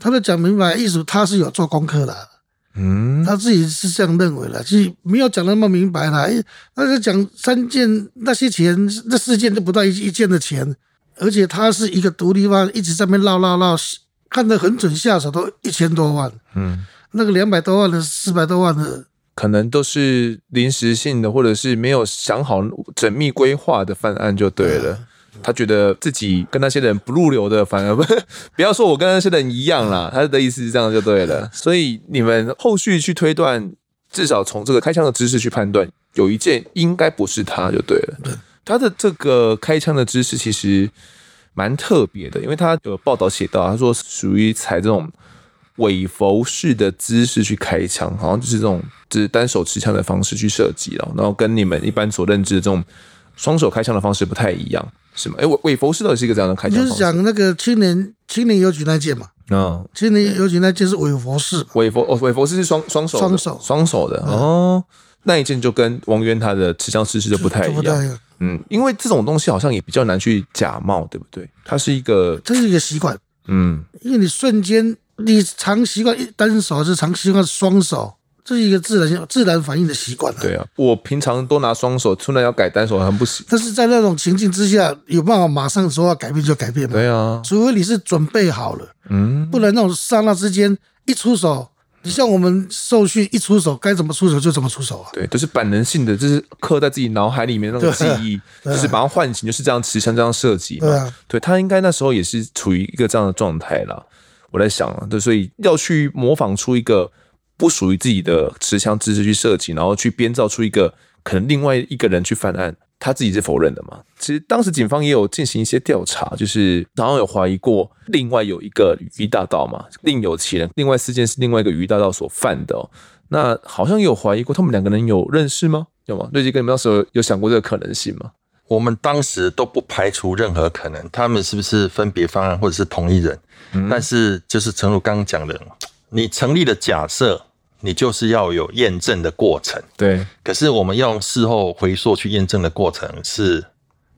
他都讲明白意思，他是有做功课的。嗯，他自己是这样认为的，其实没有讲那么明白啦。哎，那是讲三件那些钱，那四件都不到一一件的钱，而且他是一个独立方，一直在那边绕绕绕，看得很准，下手都一千多万。嗯，那个两百多万的、四百多万的，可能都是临时性的，或者是没有想好缜密规划的犯案就对了。他觉得自己跟那些人不入流的，反而不 <laughs> 不要说我跟那些人一样啦，他的意思是这样就对了。<laughs> 所以你们后续去推断，至少从这个开枪的姿势去判断，有一件应该不是他就对了。他的这个开枪的姿势其实蛮特别的，因为他有报道写到，他说属于采这种尾佛式的姿势去开枪，好像就是这种就是单手持枪的方式去射击了，然后跟你们一般所认知的这种双手开枪的方式不太一样，是吗？哎，韦韦佛士到底是一个怎样的开枪方式？就是讲那个青年青年邮局那件嘛，嗯，青年邮局那件是韦佛士，韦佛哦，韦佛士是双双手双手双手的哦，那一件就跟王渊他的持枪姿势就不太一样。嗯，因为这种东西好像也比较难去假冒，对不对？它是一个，这是一个习惯。嗯，因为你瞬间，你常习惯一单手，还是常习惯双手，这是一个自然自然反应的习惯。对啊，我平常都拿双手，突然要改单手，很不行。但是在那种情境之下，有办法马上说要改变就改变吗？对啊，除非你是准备好了，嗯，不然那种刹那之间一出手。你像我们受训一出手，该怎么出手就怎么出手啊？对，都、就是本能性的，就是刻在自己脑海里面那种记忆，啊、就是把它唤醒，就是这样持枪这样射击嘛。对，啊、对他应该那时候也是处于一个这样的状态了。我在想啊，对，所以要去模仿出一个不属于自己的持枪姿势去射击，然后去编造出一个可能另外一个人去犯案。他自己是否认的嘛？其实当时警方也有进行一些调查，就是好像有怀疑过另外有一个雨衣大盗嘛，另有其人。另外四件是另外一个雨衣大盗所犯的哦。那好像有怀疑过他们两个人有认识吗？有吗？瑞吉哥，你们当时有想过这个可能性吗？我们当时都不排除任何可能，他们是不是分别犯案或者是同一人？嗯、但是就是诚如刚刚讲的，你成立的假设。你就是要有验证的过程，对。可是我们要用事后回溯去验证的过程是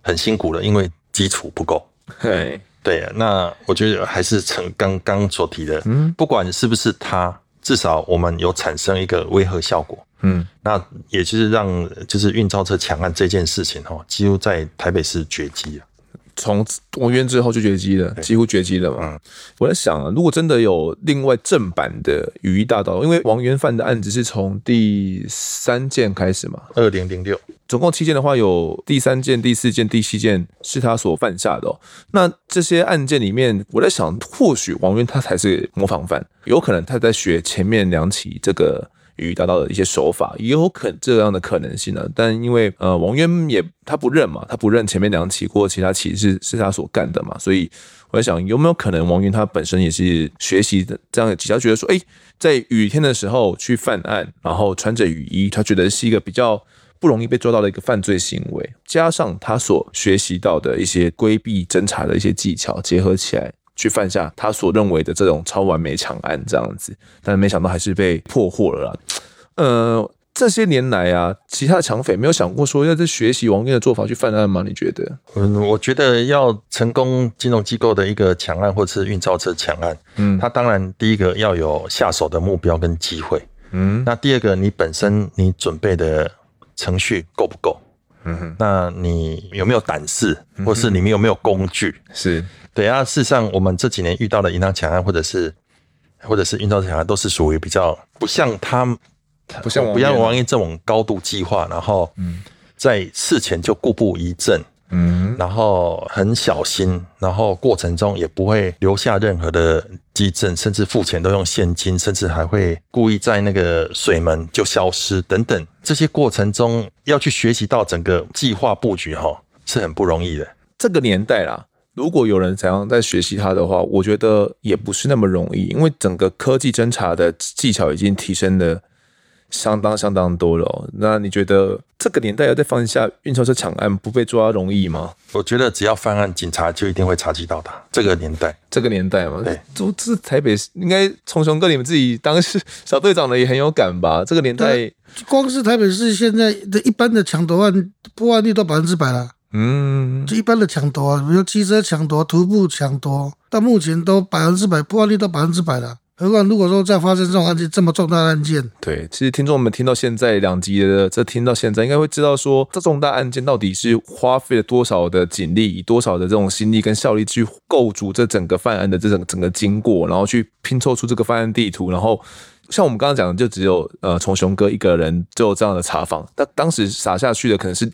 很辛苦的，因为基础不够。对对，那我觉得还是成刚刚所提的，嗯，不管是不是他，至少我们有产生一个威吓效果，嗯，那也就是让就是运钞车抢案这件事情哈，几乎在台北市绝迹了。从王渊之后就绝迹了，几乎绝迹了嘛。嗯、我在想啊，如果真的有另外正版的雨衣大盗，因为王渊犯的案子是从第三件开始嘛，二零零六，总共七件的话，有第三件、第四件、第七件是他所犯下的哦。那这些案件里面，我在想，或许王渊他才是模仿犯，有可能他在学前面两起这个。雨衣大盗的一些手法也有可能这样的可能性呢、但因为呃王渊也他不认嘛，他不认前面两起或其他起是是他所干的嘛，所以我在想有没有可能王渊他本身也是学习的这样的技巧，觉得说哎，在雨天的时候去犯案，然后穿着雨衣，他觉得是一个比较不容易被抓到的一个犯罪行为，加上他所学习到的一些规避侦查的一些技巧结合起来。去犯下他所认为的这种超完美抢案这样子，但没想到还是被破获了啦。呃，这些年来啊，其他的抢匪没有想过说要在学习王渊的做法去犯案吗？你觉得？嗯，我觉得要成功金融机构的一个抢案或者是运钞车抢案，嗯，他当然第一个要有下手的目标跟机会，嗯，那第二个你本身你准备的程序够不够？嗯哼，那你有没有胆识，或是你们有没有工具？是。对啊，事实上，我们这几年遇到的银行抢案，或者是或者是运钞抢案，都是属于比较不像他，不像不像王渊这种高度计划，然后在事前就故布疑阵，嗯，然后很小心，然后过程中也不会留下任何的迹证，甚至付钱都用现金，甚至还会故意在那个水门就消失等等。这些过程中要去学习到整个计划布局，哈，是很不容易的。这个年代啦。如果有人想要在学习它的话，我觉得也不是那么容易，因为整个科技侦查的技巧已经提升了相当相当多了哦。那你觉得这个年代要再犯下运钞车抢案不被抓容易吗？我觉得只要犯案，警察就一定会查缉到他。这个年代，这个年代嘛，对，这这台北应该从雄哥你们自己当时小队长的也很有感吧？这个年代，光是台北市现在的一般的抢夺案破案率都百分之百了。嗯，就一般的抢夺啊，比如汽车抢夺、徒步抢夺，到目前都百分之百破案率都百分之百了。何况如果说再发生这种案件，这么重大案件，对，其实听众们听到现在两集的这听到现在，应该会知道说，这重大案件到底是花费了多少的警力，以多少的这种心力跟效力去构筑这整个犯案的这整整个经过，然后去拼凑出这个犯案地图，然后像我们刚刚讲的，就只有呃从雄哥一个人就这样的查访，但当时撒下去的可能是。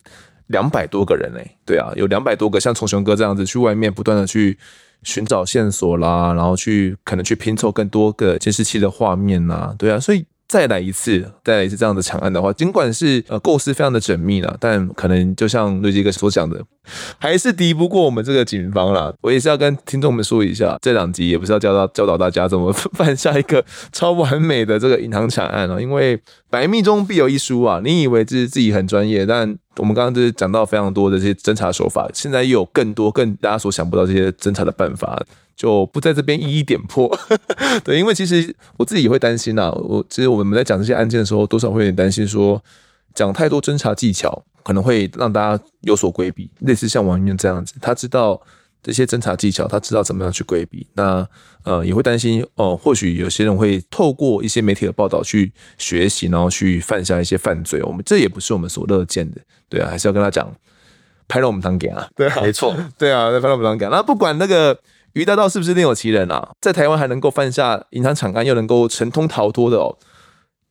两百多个人哎，对啊，有两百多个像从雄哥这样子去外面不断的去寻找线索啦，然后去可能去拼凑更多个监视器的画面呐，对啊，所以。再来一次，再来一次这样的抢案的话，尽管是呃构思非常的缜密了，但可能就像瑞基哥所讲的，还是敌不过我们这个警方啦。我也是要跟听众们说一下，这两集也不是要教到教导大家怎么 <laughs> 犯下一个超完美的这个银行抢案啊，因为百密中必有一疏啊。你以为自自己很专业，但我们刚刚就是讲到非常多的这些侦查手法，现在又有更多更大家所想不到这些侦查的办法。就不在这边一一点破，<laughs> 对，因为其实我自己也会担心呐。我其实我们在讲这些案件的时候，多少会有点担心，说讲太多侦查技巧，可能会让大家有所规避。类似像王院这样子，他知道这些侦查技巧，他知道怎么样去规避。那呃，也会担心哦、呃，或许有些人会透过一些媒体的报道去学习，然后去犯下一些犯罪。我们这也不是我们所乐见的，对啊，还是要跟他讲，拍了我们当给啊，对啊，没错，<laughs> 对啊，拍了我们当给。那不管那个。于大道是不是另有其人啊？在台湾还能够犯下银行抢案，又能够成功逃脱的哦，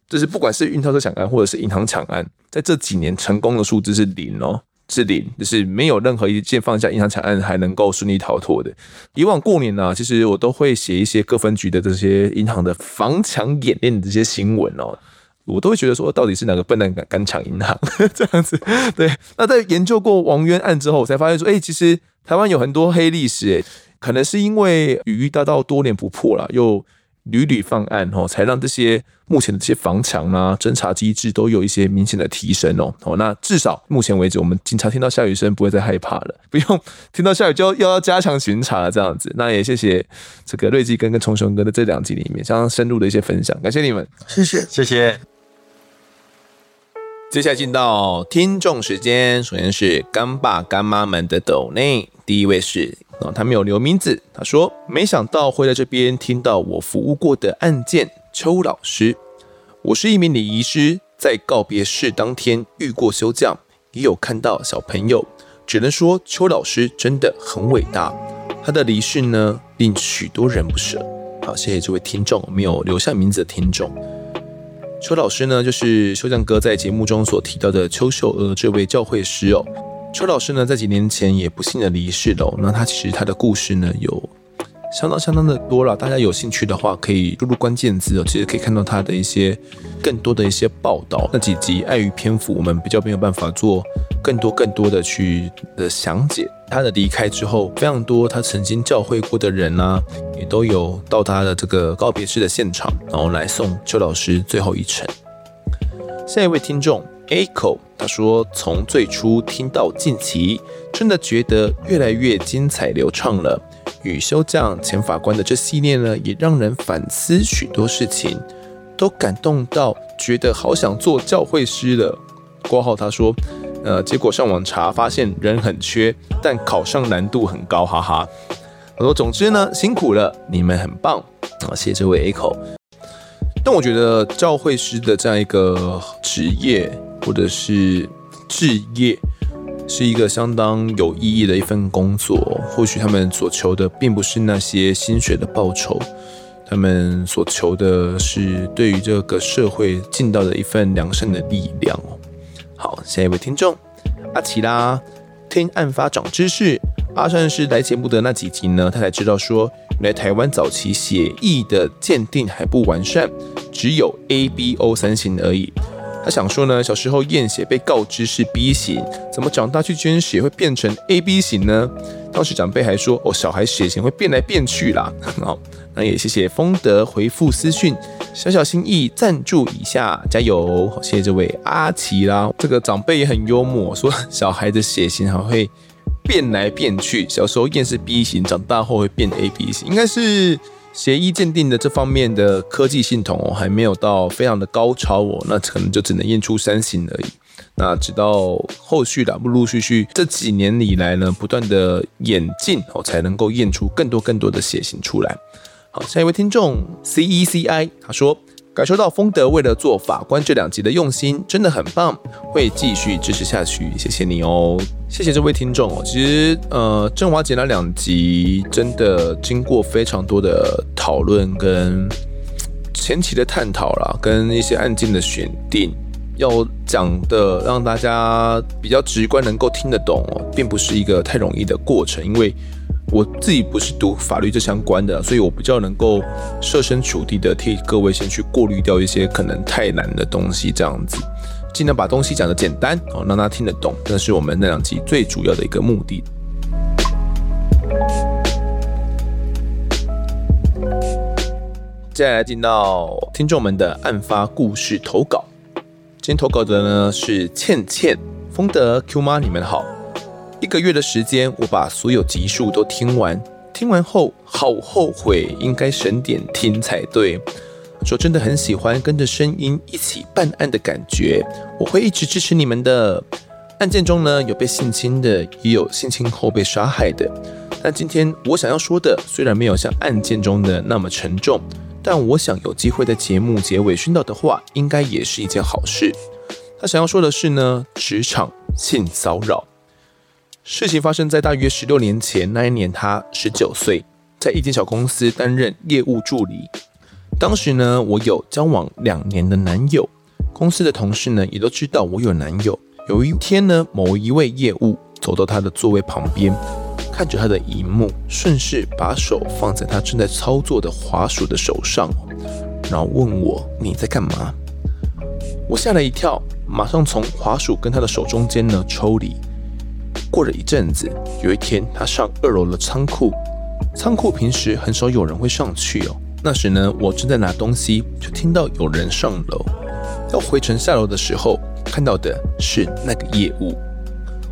就是不管是运钞车抢案或者是银行抢案，在这几年成功的数字是零哦，是零，就是没有任何一件放下银行抢案还能够顺利逃脱的。以往过年呢、啊，其实我都会写一些各分局的这些银行的防抢演练的这些新闻哦，我都会觉得说，到底是哪个笨蛋敢敢抢银行 <laughs> 这样子？对，那在研究过王渊案之后，我才发现说，哎、其实台湾有很多黑历史、欸，哎。可能是因为与玉大道多年不破了，又屡屡犯案哦，才让这些目前的这些防墙啊、侦查机制都有一些明显的提升哦。哦，那至少目前为止，我们警察听到下雨声不会再害怕了，<laughs> 不用听到下雨就要又要加强巡查了这样子。那也谢谢这个瑞基哥跟虫熊哥的这两集里面相当深入的一些分享，感谢你们，谢谢谢谢。接下来进到听众时间，首先是干爸干妈们的抖内，第一位是。啊，他没有留名字。他说：“没想到会在这边听到我服务过的案件。”邱老师，我是一名礼仪师，在告别式当天遇过修将，也有看到小朋友。只能说邱老师真的很伟大。他的离世呢，令许多人不舍。好，谢谢这位听众，没有留下名字的听众。邱老师呢，就是修将哥在节目中所提到的邱秀娥这位教会师哦。邱老师呢，在几年前也不幸的离世了。那他其实他的故事呢，有相当相当的多了。大家有兴趣的话，可以输入关键字哦，其实可以看到他的一些更多的一些报道。那几集碍于篇幅，我们比较没有办法做更多更多的去的详解。他的离开之后，非常多他曾经教会过的人啊，也都有到他的这个告别式的现场，然后来送邱老师最后一程。下一位听众。Echo，他说：“从最初听到近期，真的觉得越来越精彩流畅了。与修将前法官的这系列呢，也让人反思许多事情，都感动到觉得好想做教会师了。”郭浩他说：“呃，结果上网查发现人很缺，但考上难度很高，哈哈。”我说：“总之呢，辛苦了，你们很棒。”好，谢谢这位 Echo。但我觉得教会师的这样一个职业。或者是职业是一个相当有意义的一份工作，或许他们所求的并不是那些薪水的报酬，他们所求的是对于这个社会尽到的一份良善的力量哦。好，下一位听众阿奇拉，听案发长知识，阿善是来节目的那几集呢，他才知道说，原来台湾早期血液的鉴定还不完善，只有 A、B、O 三型而已。他想说呢，小时候验血被告知是 B 型，怎么长大去捐血会变成 AB 型呢？当时长辈还说，哦，小孩血型会变来变去啦。<laughs> 好，那也谢谢丰德回复私讯，小小心意赞助一下，加油！好，谢谢这位阿奇啦。这个长辈也很幽默，说 <laughs> 小孩的血型还会变来变去，小时候验是 B 型，长大后会变 AB 型，应该是。协议鉴定的这方面的科技系统哦，还没有到非常的高超哦，那可能就只能验出三型而已。那直到后续的陆陆续续这几年以来呢，不断的演进哦，才能够验出更多更多的血型出来。好，下一位听众 C E C I 他说。感受到丰德为了做法官这两集的用心，真的很棒，会继续支持下去，谢谢你哦，谢谢这位听众。其实呃，振华姐那两集真的经过非常多的讨论跟前期的探讨啦，跟一些案件的选定，要讲的让大家比较直观能够听得懂，并不是一个太容易的过程，因为我自己不是读法律这相关的，所以我比较能够设身处地的替各位先去过滤掉一些可能太难的东西，这样子尽量把东西讲得简单哦，让他听得懂，这是我们那两集最主要的一个目的。接下来进到听众们的案发故事投稿。今天投稿的呢是倩倩、丰德、Q 妈，你们好。一个月的时间，我把所有集数都听完，听完后好后悔，应该省点听才对。说真的很喜欢跟着声音一起办案的感觉，我会一直支持你们的。案件中呢，有被性侵的，也有性侵后被杀害的。但今天我想要说的，虽然没有像案件中的那么沉重。但我想有机会在节目结尾宣导的话，应该也是一件好事。他想要说的是呢，职场性骚扰。事情发生在大约十六年前，那一年他十九岁，在一间小公司担任业务助理。当时呢，我有交往两年的男友，公司的同事呢也都知道我有男友。有一天呢，某一位业务走到他的座位旁边。看着他的荧幕，顺势把手放在他正在操作的滑鼠的手上，然后问我，你在干嘛？我吓了一跳，马上从滑鼠跟他的手中间呢抽离。过了一阵子，有一天他上二楼的仓库，仓库平时很少有人会上去哦。那时呢，我正在拿东西，就听到有人上楼。要回程下楼的时候，看到的是那个业务。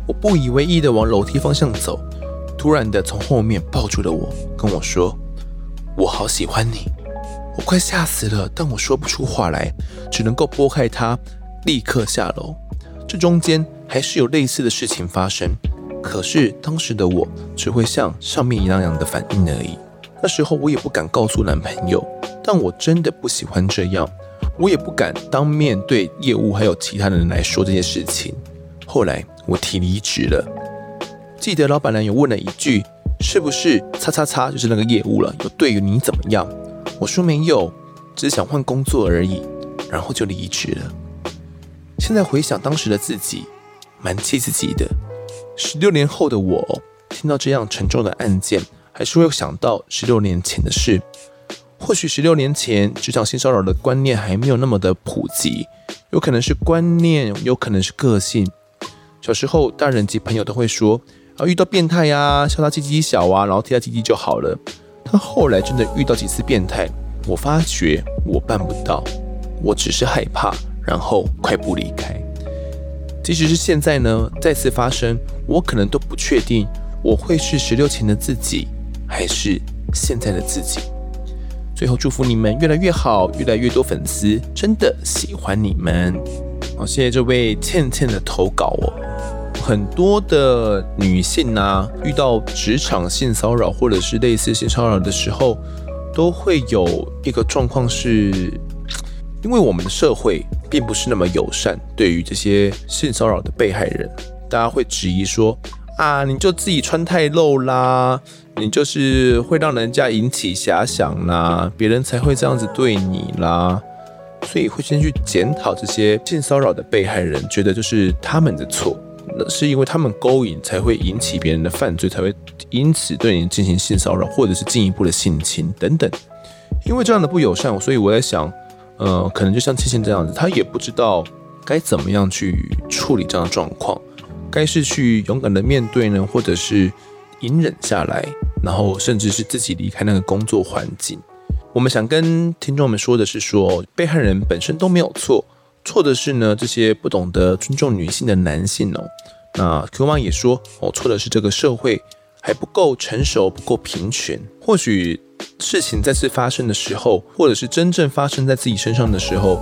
我不以为意的往楼梯方向走。突然的从后面抱住了我，跟我说：“我好喜欢你。”我快吓死了，但我说不出话来，只能够拨开他，立刻下楼。这中间还是有类似的事情发生，可是当时的我只会像上面一样样的反应而已。那时候我也不敢告诉男朋友，但我真的不喜欢这样，我也不敢当面对业务还有其他人来说这些事情。后来我提离职了。记得老板娘有问了一句：“是不是叉叉叉就是那个业务了？有对于你怎么样？”我说没有，只想换工作而已，然后就离职了。现在回想当时的自己，蛮气自己的。十六年后的我，听到这样沉重的案件，还是会想到十六年前的事。或许十六年前职场性骚扰的观念还没有那么的普及，有可能是观念，有可能是个性。小时候，大人及朋友都会说。啊，遇到变态呀、啊，笑他鸡鸡小啊，然后踢他鸡鸡就好了。但后来真的遇到几次变态，我发觉我办不到，我只是害怕，然后快步离开。即使是现在呢，再次发生，我可能都不确定我会是十六前的自己，还是现在的自己。最后祝福你们越来越好，越来越多粉丝，真的喜欢你们。好，谢谢这位倩倩的投稿哦。很多的女性啊，遇到职场性骚扰或者是类似性骚扰的时候，都会有一个状况是，因为我们的社会并不是那么友善，对于这些性骚扰的被害人，大家会质疑说啊，你就自己穿太露啦，你就是会让人家引起遐想啦，别人才会这样子对你啦，所以会先去检讨这些性骚扰的被害人，觉得就是他们的错。那是因为他们勾引，才会引起别人的犯罪，才会因此对你进行性骚扰，或者是进一步的性侵等等。因为这样的不友善，所以我在想，呃，可能就像倩倩这样子，他也不知道该怎么样去处理这样的状况，该是去勇敢的面对呢，或者是隐忍下来，然后甚至是自己离开那个工作环境。我们想跟听众们说的是说，被害人本身都没有错。错的是呢，这些不懂得尊重女性的男性哦。那 Q 妈也说哦，错的是这个社会还不够成熟，不够平权。或许事情再次发生的时候，或者是真正发生在自己身上的时候，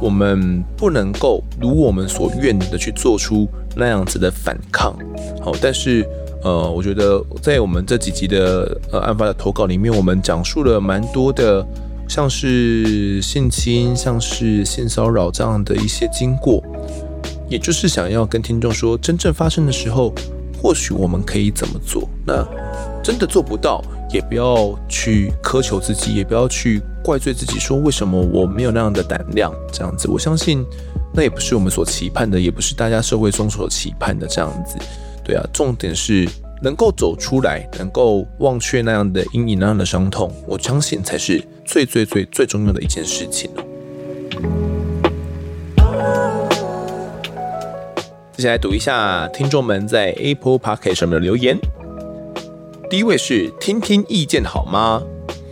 我们不能够如我们所愿的去做出那样子的反抗。好，但是呃，我觉得在我们这几集的呃案发的投稿里面，我们讲述了蛮多的。像是性侵、像是性骚扰这样的一些经过，也就是想要跟听众说，真正发生的时候，或许我们可以怎么做？那真的做不到，也不要去苛求自己，也不要去怪罪自己，说为什么我没有那样的胆量。这样子，我相信那也不是我们所期盼的，也不是大家社会中所期盼的这样子。对啊，重点是能够走出来，能够忘却那样的阴影、那样的伤痛，我相信才是最最最最重要的一件事情。接下来读一下听众们在 Apple Podcast 上面的留言。第一位是听听意见好吗？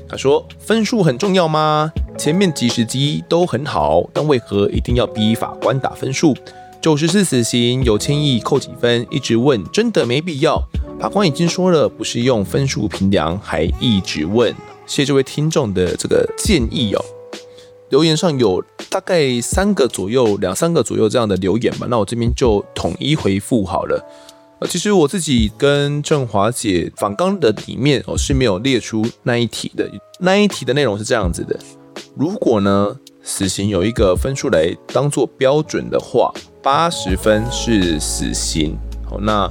他说分数很重要吗？前面几十集都很好，但为何一定要逼法官打分数？九十次死刑有千亿扣几分？一直问，真的没必要。法官已经说了，不是用分数评量，还一直问。谢谢这位听众的这个建议哦。留言上有大概三个左右，两三个左右这样的留言吧。那我这边就统一回复好了。呃，其实我自己跟郑华姐访纲的里面哦是没有列出那一题的。那一题的内容是这样子的：如果呢，死刑有一个分数来当做标准的话。八十分是死刑，好，那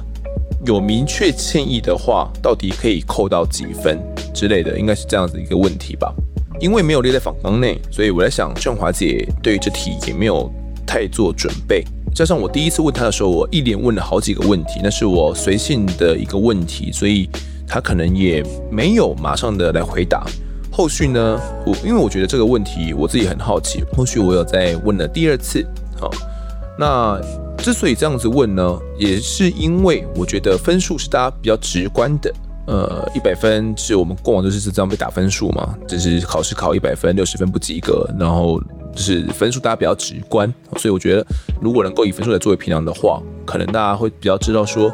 有明确歉意的话，到底可以扣到几分之类的，应该是这样子一个问题吧。因为没有列在访纲内，所以我在想，郑华姐对于这题也没有太做准备。加上我第一次问她的时候，我一连问了好几个问题，那是我随性的一个问题，所以她可能也没有马上的来回答。后续呢，我因为我觉得这个问题我自己很好奇，后续我有再问了第二次，好。那之所以这样子问呢，也是因为我觉得分数是大家比较直观的。呃，一百分是我们过往就是这样被打分数嘛，就是考试考一百分，六十分不及格，然后就是分数大家比较直观。所以我觉得，如果能够以分数来作为评量的话，可能大家会比较知道说，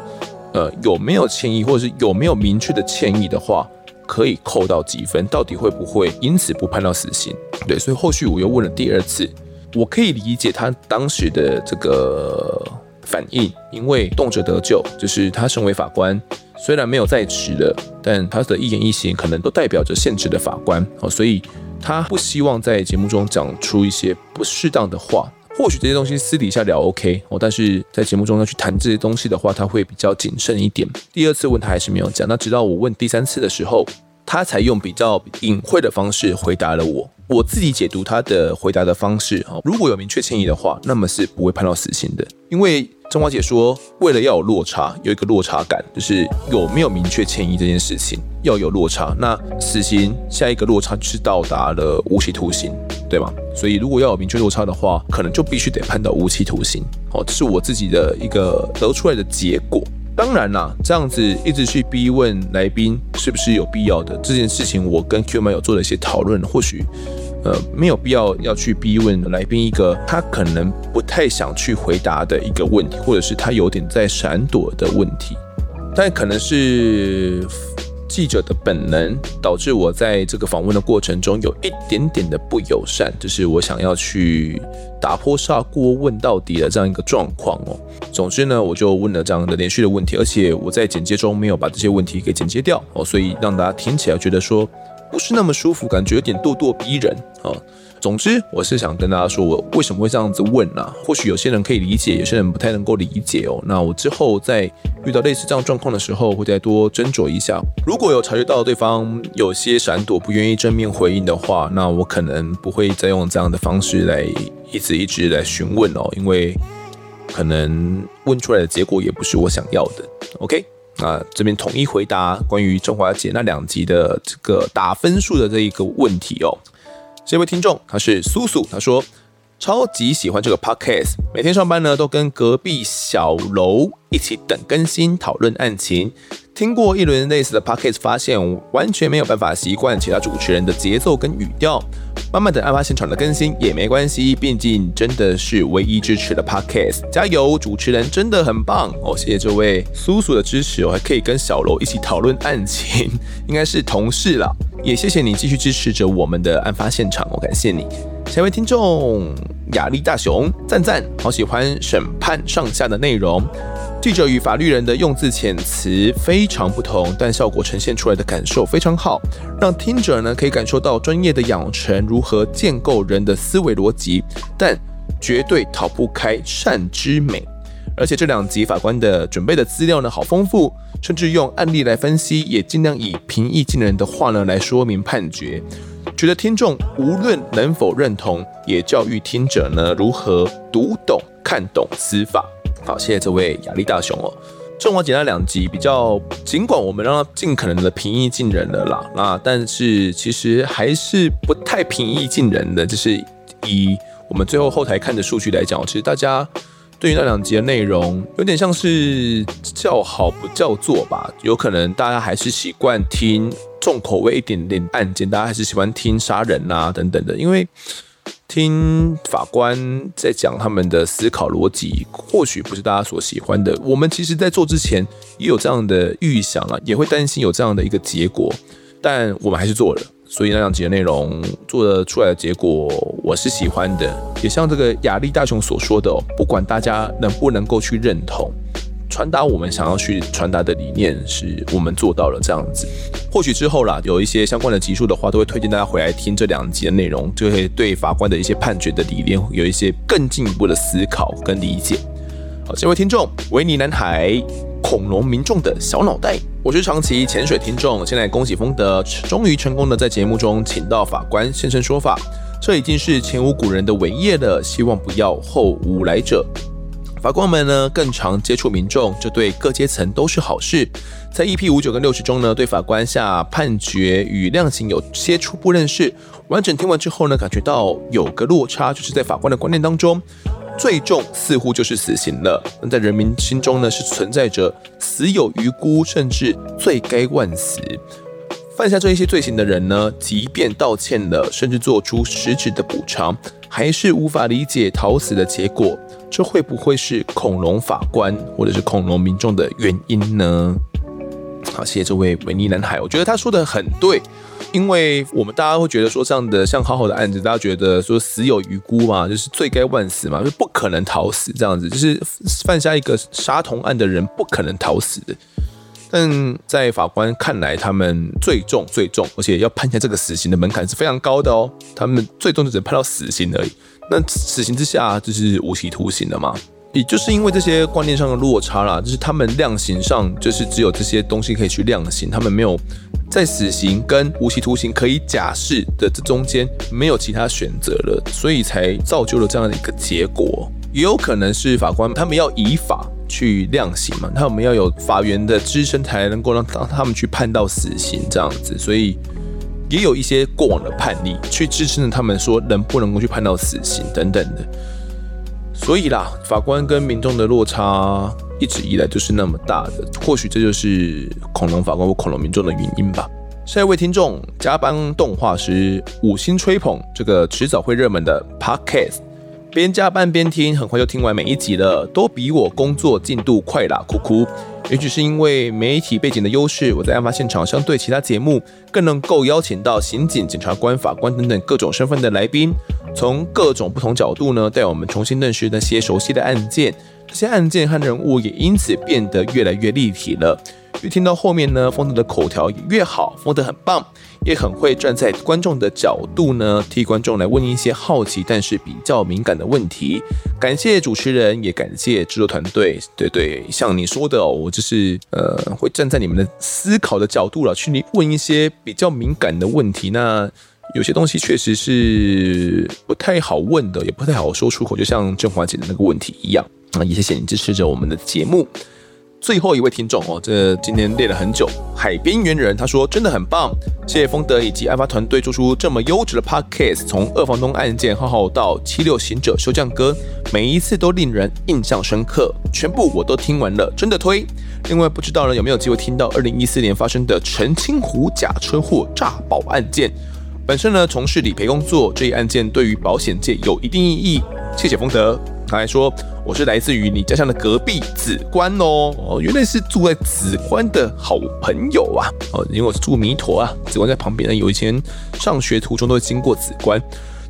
呃，有没有歉意，或者是有没有明确的歉意的话，可以扣到几分，到底会不会因此不判到死刑？对，所以后续我又问了第二次。我可以理解他当时的这个反应，因为动辄得咎，就是他身为法官，虽然没有在职的，但他的一言一行可能都代表着现职的法官哦，所以他不希望在节目中讲出一些不适当的话。或许这些东西私底下聊 OK 哦，但是在节目中要去谈这些东西的话，他会比较谨慎一点。第二次问他还是没有讲，那直到我问第三次的时候，他才用比较隐晦的方式回答了我。我自己解读他的回答的方式，如果有明确歉意的话，那么是不会判到死刑的。因为中华姐说，为了要有落差，有一个落差感，就是有没有明确歉意这件事情要有落差。那死刑下一个落差就是到达了无期徒刑，对吗？所以如果要有明确落差的话，可能就必须得判到无期徒刑。哦，这是我自己的一个得出来的结果。当然啦，这样子一直去逼问来宾是不是有必要的这件事情，我跟 Q 妈有做了一些讨论。或许，呃，没有必要要去逼问来宾一个他可能不太想去回答的一个问题，或者是他有点在闪躲的问题，但可能是。记者的本能导致我在这个访问的过程中有一点点的不友善，就是我想要去打破砂锅问到底的这样一个状况哦。总之呢，我就问了这样的连续的问题，而且我在剪接中没有把这些问题给剪接掉哦，所以让大家听起来觉得说不是那么舒服，感觉有点咄咄逼人啊。总之，我是想跟大家说，我为什么会这样子问呢、啊？或许有些人可以理解，有些人不太能够理解哦。那我之后在遇到类似这样状况的时候，会再多斟酌一下。如果有察觉到对方有些闪躲，不愿意正面回应的话，那我可能不会再用这样的方式来一直一直来询问哦，因为可能问出来的结果也不是我想要的。OK，那这边统一回答关于中华姐那两集的这个打分数的这一个问题哦。这位听众他是苏苏，他说超级喜欢这个 podcast，每天上班呢都跟隔壁小楼一起等更新讨论案情。听过一轮类似的 podcast，发现完全没有办法习惯其他主持人的节奏跟语调。慢慢等案发现场的更新也没关系，毕竟真的是唯一支持的 podcast。加油，主持人真的很棒哦！谢谢这位苏苏的支持，我还可以跟小楼一起讨论案情，应该是同事了。也谢谢你继续支持着我们的案发现场，我感谢你。下一位听众雅丽大雄赞赞，好喜欢审判上下的内容，记者与法律人的用字遣词非常不同，但效果呈现出来的感受非常好，让听者呢可以感受到专业的养成如何建构人的思维逻辑，但绝对逃不开善之美。而且这两集法官的准备的资料呢，好丰富，甚至用案例来分析，也尽量以平易近人的话呢来说明判决。觉得听众无论能否认同，也教育听者呢如何读懂、看懂司法。好，谢谢这位亚力大雄哦。正话简单两集，比较尽管我们让他尽可能的平易近人了啦，那但是其实还是不太平易近人的，就是以我们最后后台看的数据来讲，其实大家。对于那两集的内容，有点像是叫好不叫座吧。有可能大家还是习惯听重口味一点点案件，大家还是喜欢听杀人啊等等的。因为听法官在讲他们的思考逻辑，或许不是大家所喜欢的。我们其实，在做之前也有这样的预想啊，也会担心有这样的一个结果，但我们还是做了。所以那两集的内容做的出来的结果，我是喜欢的。也像这个亚历大雄所说的哦，不管大家能不能够去认同，传达我们想要去传达的理念，是我们做到了这样子。或许之后啦，有一些相关的集数的话，都会推荐大家回来听这两集的内容，就会对法官的一些判决的理念有一些更进一步的思考跟理解。好，这位听众维尼男孩。恐龙民众的小脑袋，我是长期潜水听众。现在恭喜丰德终于成功的在节目中请到法官现身说法，这已经是前无古人的伟业了。希望不要后无来者。法官们呢更常接触民众，这对各阶层都是好事。在 EP 五九跟六十中呢，对法官下判决与量刑有些初步认识。完整听完之后呢，感觉到有个落差，就是在法官的观念当中。最重似乎就是死刑了，但在人民心中呢，是存在着死有余辜，甚至罪该万死。犯下这一些罪行的人呢，即便道歉了，甚至做出实质的补偿，还是无法理解逃死的结果。这会不会是恐龙法官或者是恐龙民众的原因呢？好，谢谢这位维尼男孩，我觉得他说的很对。因为我们大家会觉得说，这样的像好好的案子，大家觉得说死有余辜嘛，就是罪该万死嘛，就不可能逃死这样子，就是犯下一个杀童案的人不可能逃死。但在法官看来，他们最重最重，而且要判下这个死刑的门槛是非常高的哦，他们最终就只能判到死刑而已。那死刑之下就是无期徒刑了嘛。也就是因为这些观念上的落差啦，就是他们量刑上就是只有这些东西可以去量刑，他们没有在死刑跟无期徒刑可以假释的这中间没有其他选择了，所以才造就了这样的一个结果。也有可能是法官他们要依法去量刑嘛，他们要有法源的支撑才能够让让他们去判到死刑这样子，所以也有一些过往的判例去支撑着他们说能不能够去判到死刑等等的。所以啦，法官跟民众的落差一直以来就是那么大的，或许这就是恐龙法官或恐龙民众的原因吧。下一位听众，加班动画师五星吹捧这个迟早会热门的 Podcast，边加班边听，很快就听完每一集了，都比我工作进度快啦，哭哭。也许是因为媒体背景的优势，我在案发现场相对其他节目更能够邀请到刑警、检察官、法官等等各种身份的来宾，从各种不同角度呢，带我们重新认识那些熟悉的案件。这些案件和人物也因此变得越来越立体了。越听到后面呢，丰德的口条越好，丰德很棒。也很会站在观众的角度呢，替观众来问一些好奇但是比较敏感的问题。感谢主持人，也感谢制作团队。对对，像你说的哦，我就是呃，会站在你们的思考的角度了，去问一些比较敏感的问题。那有些东西确实是不太好问的，也不太好说出口，就像郑华姐的那个问题一样。啊，也谢谢你支持着我们的节目。最后一位听众哦，这今天练了很久。海边猿人他说真的很棒，谢谢丰德以及案发团队做出这么优质的 podcast，从二房东案件浩浩到七六行者休将歌，每一次都令人印象深刻，全部我都听完了，真的推。另外不知道呢有没有机会听到二零一四年发生的澄清湖假车祸诈保案件？本身呢从事理赔工作，这一案件对于保险界有一定意义。谢谢丰德。他还说：“我是来自于你家乡的隔壁紫关哦，哦，原来是住在紫关的好朋友啊，哦，因为我是住弥陀啊，紫关在旁边呢。有以前上学途中都会经过紫关。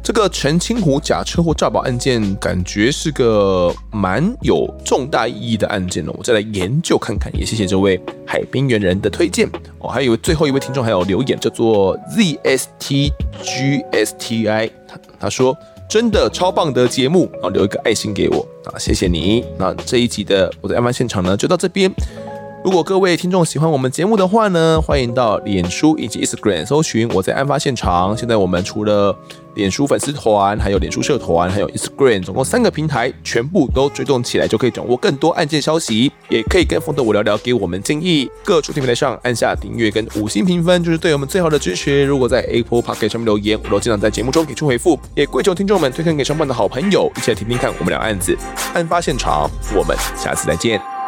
这个澄清湖假车祸诈保案件，感觉是个蛮有重大意义的案件哦。我再来研究看看。也谢谢这位海边猿人的推荐哦。还有最后一位听众还有留言，叫做 zstgsti，他他说。”真的超棒的节目然后！留一个爱心给我啊，谢谢你。那这一集的我的案发现场呢，就到这边。如果各位听众喜欢我们节目的话呢，欢迎到脸书以及 Instagram 搜寻我在案发现场。现在我们除了脸书粉丝团，还有脸书社团，还有 Instagram，总共三个平台，全部都追踪起来，就可以掌握更多案件消息。也可以跟丰德我聊聊，给我们建议。各主题平台上按下订阅跟五星评分，就是对我们最好的支持。如果在 Apple Podcast 上面留言，我都尽量在节目中给出回复。也跪求听众们推荐给上班的好朋友，一起来听听看我们聊案子。案发现场，我们下次再见。